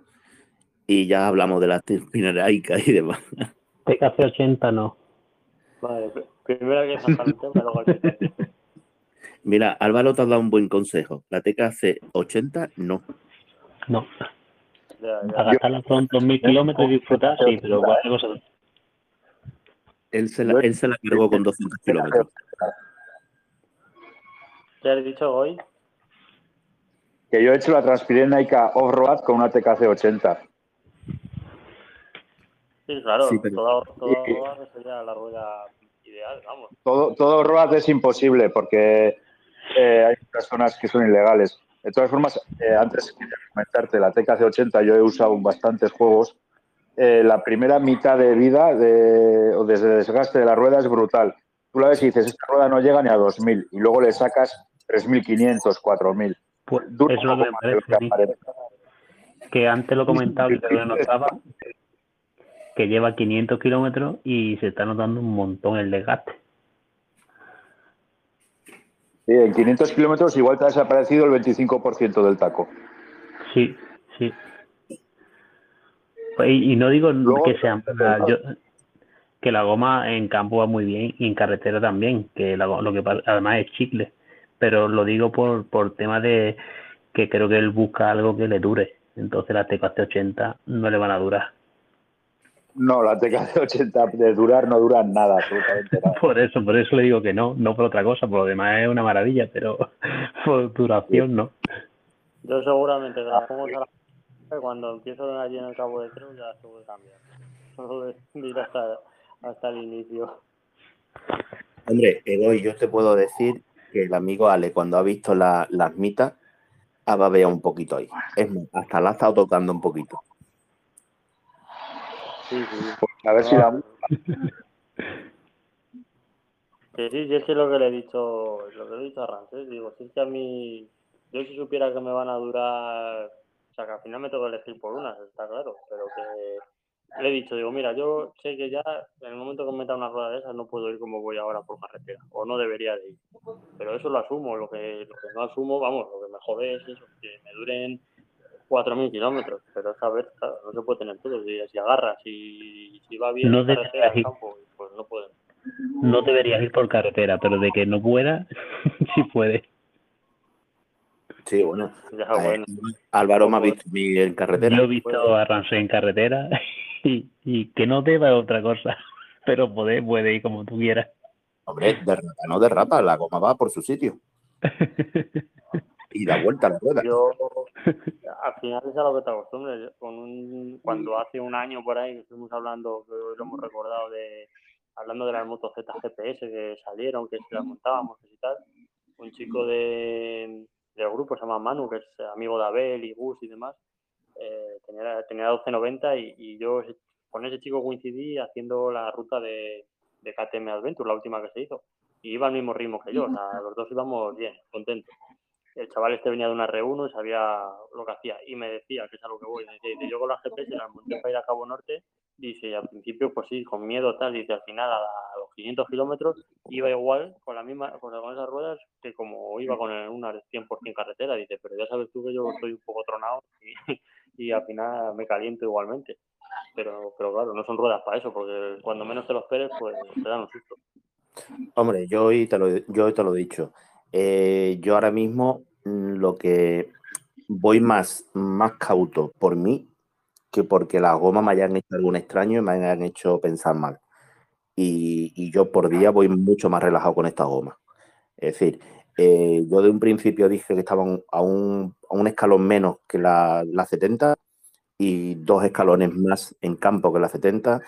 y ya hablamos de las espineraicas y demás. TKC 80 no. Vale, primero hay que que... Mira, Álvaro te ha dado un buen consejo. La TKC 80 no. No. Ya, ya. A gastarla pronto mil kilómetros y disfrutar, sí, pero cualquier cosa. Él se la, él se la cargó con 200 kilómetros. ¿Qué has dicho hoy? Que yo he hecho la Transpirenaica off-road con una TKC 80. Sí, claro, Sí, pero- toda, toda rueda sería la rueda ideal, vamos. Todo, todo road es imposible porque eh, hay personas que son ilegales. De todas formas, eh, antes quería comentarte, la TKC 80 yo he usado en bastantes juegos. Eh, la primera mitad de vida de, o desde desgaste de la rueda es brutal. Tú la ves y dices, esta rueda no llega ni a 2000 y luego le sacas 3500, 4000. Pues Dura es lo que lo parece que. Que antes lo comentaba y todavía no estaba. Que lleva 500 kilómetros y se está notando un montón el desgaste. Sí, en 500 kilómetros igual te ha desaparecido el 25% del taco. Sí, sí. Pues, y, y no digo Luego- que sean yo- que la goma en campo va muy bien y en carretera también, que la lo que además es chicle, pero lo digo por por tema de que creo que él busca algo que le dure, entonces las TKT 80 no le van a durar. No, la TKD80 de durar no duran nada, absolutamente nada. (laughs) Por eso, por eso le digo que no, no por otra cosa, por lo demás es una maravilla, pero (laughs) por duración no. Yo seguramente que la pongo a la cuando empiezo allí en el cabo de cruz ya tengo que cambiar. Solo (laughs) de ir hasta, hasta el inicio. Hombre, Egoy, yo te puedo decir que el amigo Ale, cuando ha visto la- las mitas, ha babeado un poquito ahí. Es más, hasta la ha estado tocando un poquito. Sí, sí. A ver si la... Sí, sí, sí, es que lo que le he dicho, lo que le he dicho a Ramsés, digo, si es que a mí, yo si supiera que me van a durar, sea, que al final me tengo que elegir por una, está claro, pero que le he dicho, digo, mira, yo sé que ya en el momento que me meta una rueda de esas no puedo ir como voy ahora por carretera, o no debería de ir, pero eso lo asumo, lo que, lo que no asumo, vamos, lo que me jode es eso, que me duren 4.000 kilómetros, pero es a ver, claro, no se puede tener todo, si, si agarras, si, si va bien No carretera ir. campo, pues no pueden. No deberías ir por carretera, pero de que no pueda, (laughs) sí puede. Sí, bueno. Ya, eh, bueno. Álvaro me ha visto a mí en carretera. Yo he visto a Ramsey en carretera (laughs) y, y que no deba otra cosa, (laughs) pero puede, puede ir como tú quieras. Hombre, derrapa, no derrapa, la goma va por su sitio (laughs) y da vuelta a la rueda. Yo, al final es a lo que te acostumbres. Yo, Con un, cuando hace un año por ahí que estuvimos hablando, que hoy lo hemos recordado, de hablando de las motos Z GPS que salieron, que se las montábamos y tal, un chico de, del grupo se llama Manu, que es amigo de Abel y Gus y demás, eh, tenía, tenía 1290 y, y yo con ese chico coincidí haciendo la ruta de, de KTM Adventure, la última que se hizo. Y iba al mismo ritmo que yo, o sea, los dos íbamos bien, contentos el chaval este venía de una R1 y sabía lo que hacía. Y me decía, que es a lo que voy, me decía, dice, yo con la GPS las monté para ir a Cabo Norte, dice, y al principio, pues sí, con miedo tal, dice, al final a, la- 500 kilómetros iba igual con la misma, con, esas ruedas que como iba con una 100% carretera, dice, pero ya sabes tú que yo estoy un poco tronado (laughs) y, al final me caliento igualmente. Pero, pero claro, no son ruedas para eso, porque cuando menos te lo esperes, pues te dan un susto. Hombre, yo hoy te lo, yo te lo he dicho. Eh, yo ahora mismo mm, lo que voy más, más cauto por mí que porque las gomas me hayan hecho algún extraño y me hayan hecho pensar mal. Y, y yo por día voy mucho más relajado con estas gomas. Es decir, eh, yo de un principio dije que estaban a un, a un escalón menos que la, la 70 y dos escalones más en campo que la 70.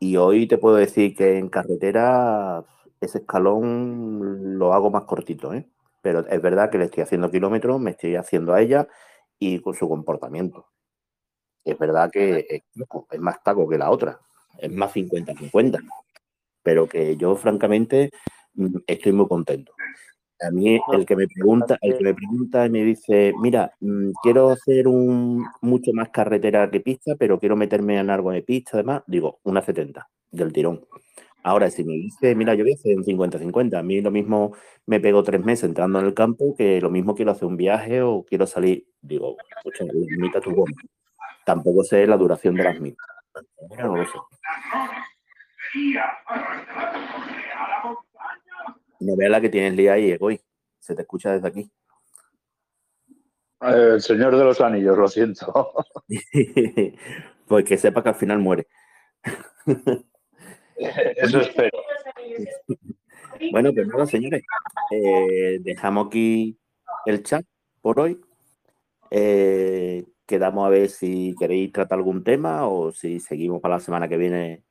Y hoy te puedo decir que en carretera ese escalón lo hago más cortito, ¿eh? Pero es verdad que le estoy haciendo kilómetros, me estoy haciendo a ella y con su comportamiento. Es verdad que es, es más taco que la otra, es más 50-50, pero que yo francamente mm, estoy muy contento. A mí el que me pregunta, el que me pregunta y me dice, mira, mm, quiero hacer un mucho más carretera que pista, pero quiero meterme en algo de pista, además, digo, una 70 del tirón. Ahora, si me dice, mira, yo voy a hacer un 50-50, a mí lo mismo me pego tres meses entrando en el campo que lo mismo quiero hacer un viaje o quiero salir, digo, escucha, limita tu goma. Tampoco sé la duración de las. Mira, no lo sé. No veas la que tienes lía ahí, Egoy. Se te escucha desde aquí. Eh, El Señor de los Anillos, lo siento. (laughs) pues que sepa que al final muere. (laughs) Eso espero. (laughs) Bueno, pues nada, señores. eh, dejamos aquí el chat por hoy. Eh, quedamos a ver si queréis tratar algún tema o si seguimos para la semana que viene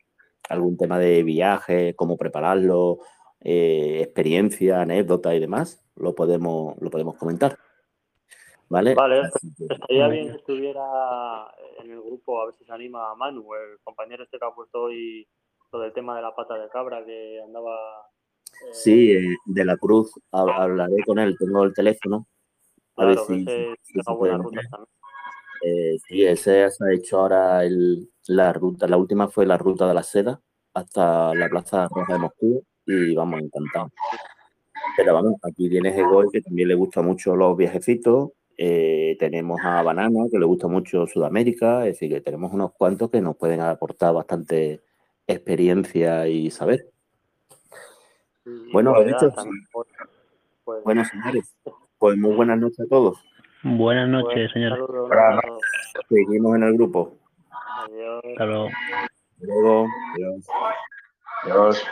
algún tema de viaje, cómo prepararlo, eh, experiencia, anécdota y demás. Lo podemos, lo podemos comentar. ¿Vale? Vale, Estaría bien que estuviera en el grupo, a ver si se anima Manu, el compañero este que ha puesto hoy lo del tema de la pata de cabra que andaba. eh, Sí, eh, de la Cruz, hab- hablaré con él, tengo el teléfono. A ver si, se puede también. Eh, sí, ese se ha hecho ahora el- la ruta, la última fue la ruta de la seda hasta la Plaza Roja de Moscú y vamos, encantado. Pero vamos, aquí tienes Egoy, que también le gusta mucho los viajecitos. eh, tenemos a Banana, que le gusta mucho Sudamérica. Es decir, que tenemos unos cuantos que nos pueden aportar bastante experiencia y saber. Y- Bueno, pues, pues, Bueno, señores, pues muy buenas noches a todos. Buenas noches, señores. abrazo. Seguimos en el grupo. Adiós. Hasta luego. Hasta luego. Adiós. Adiós.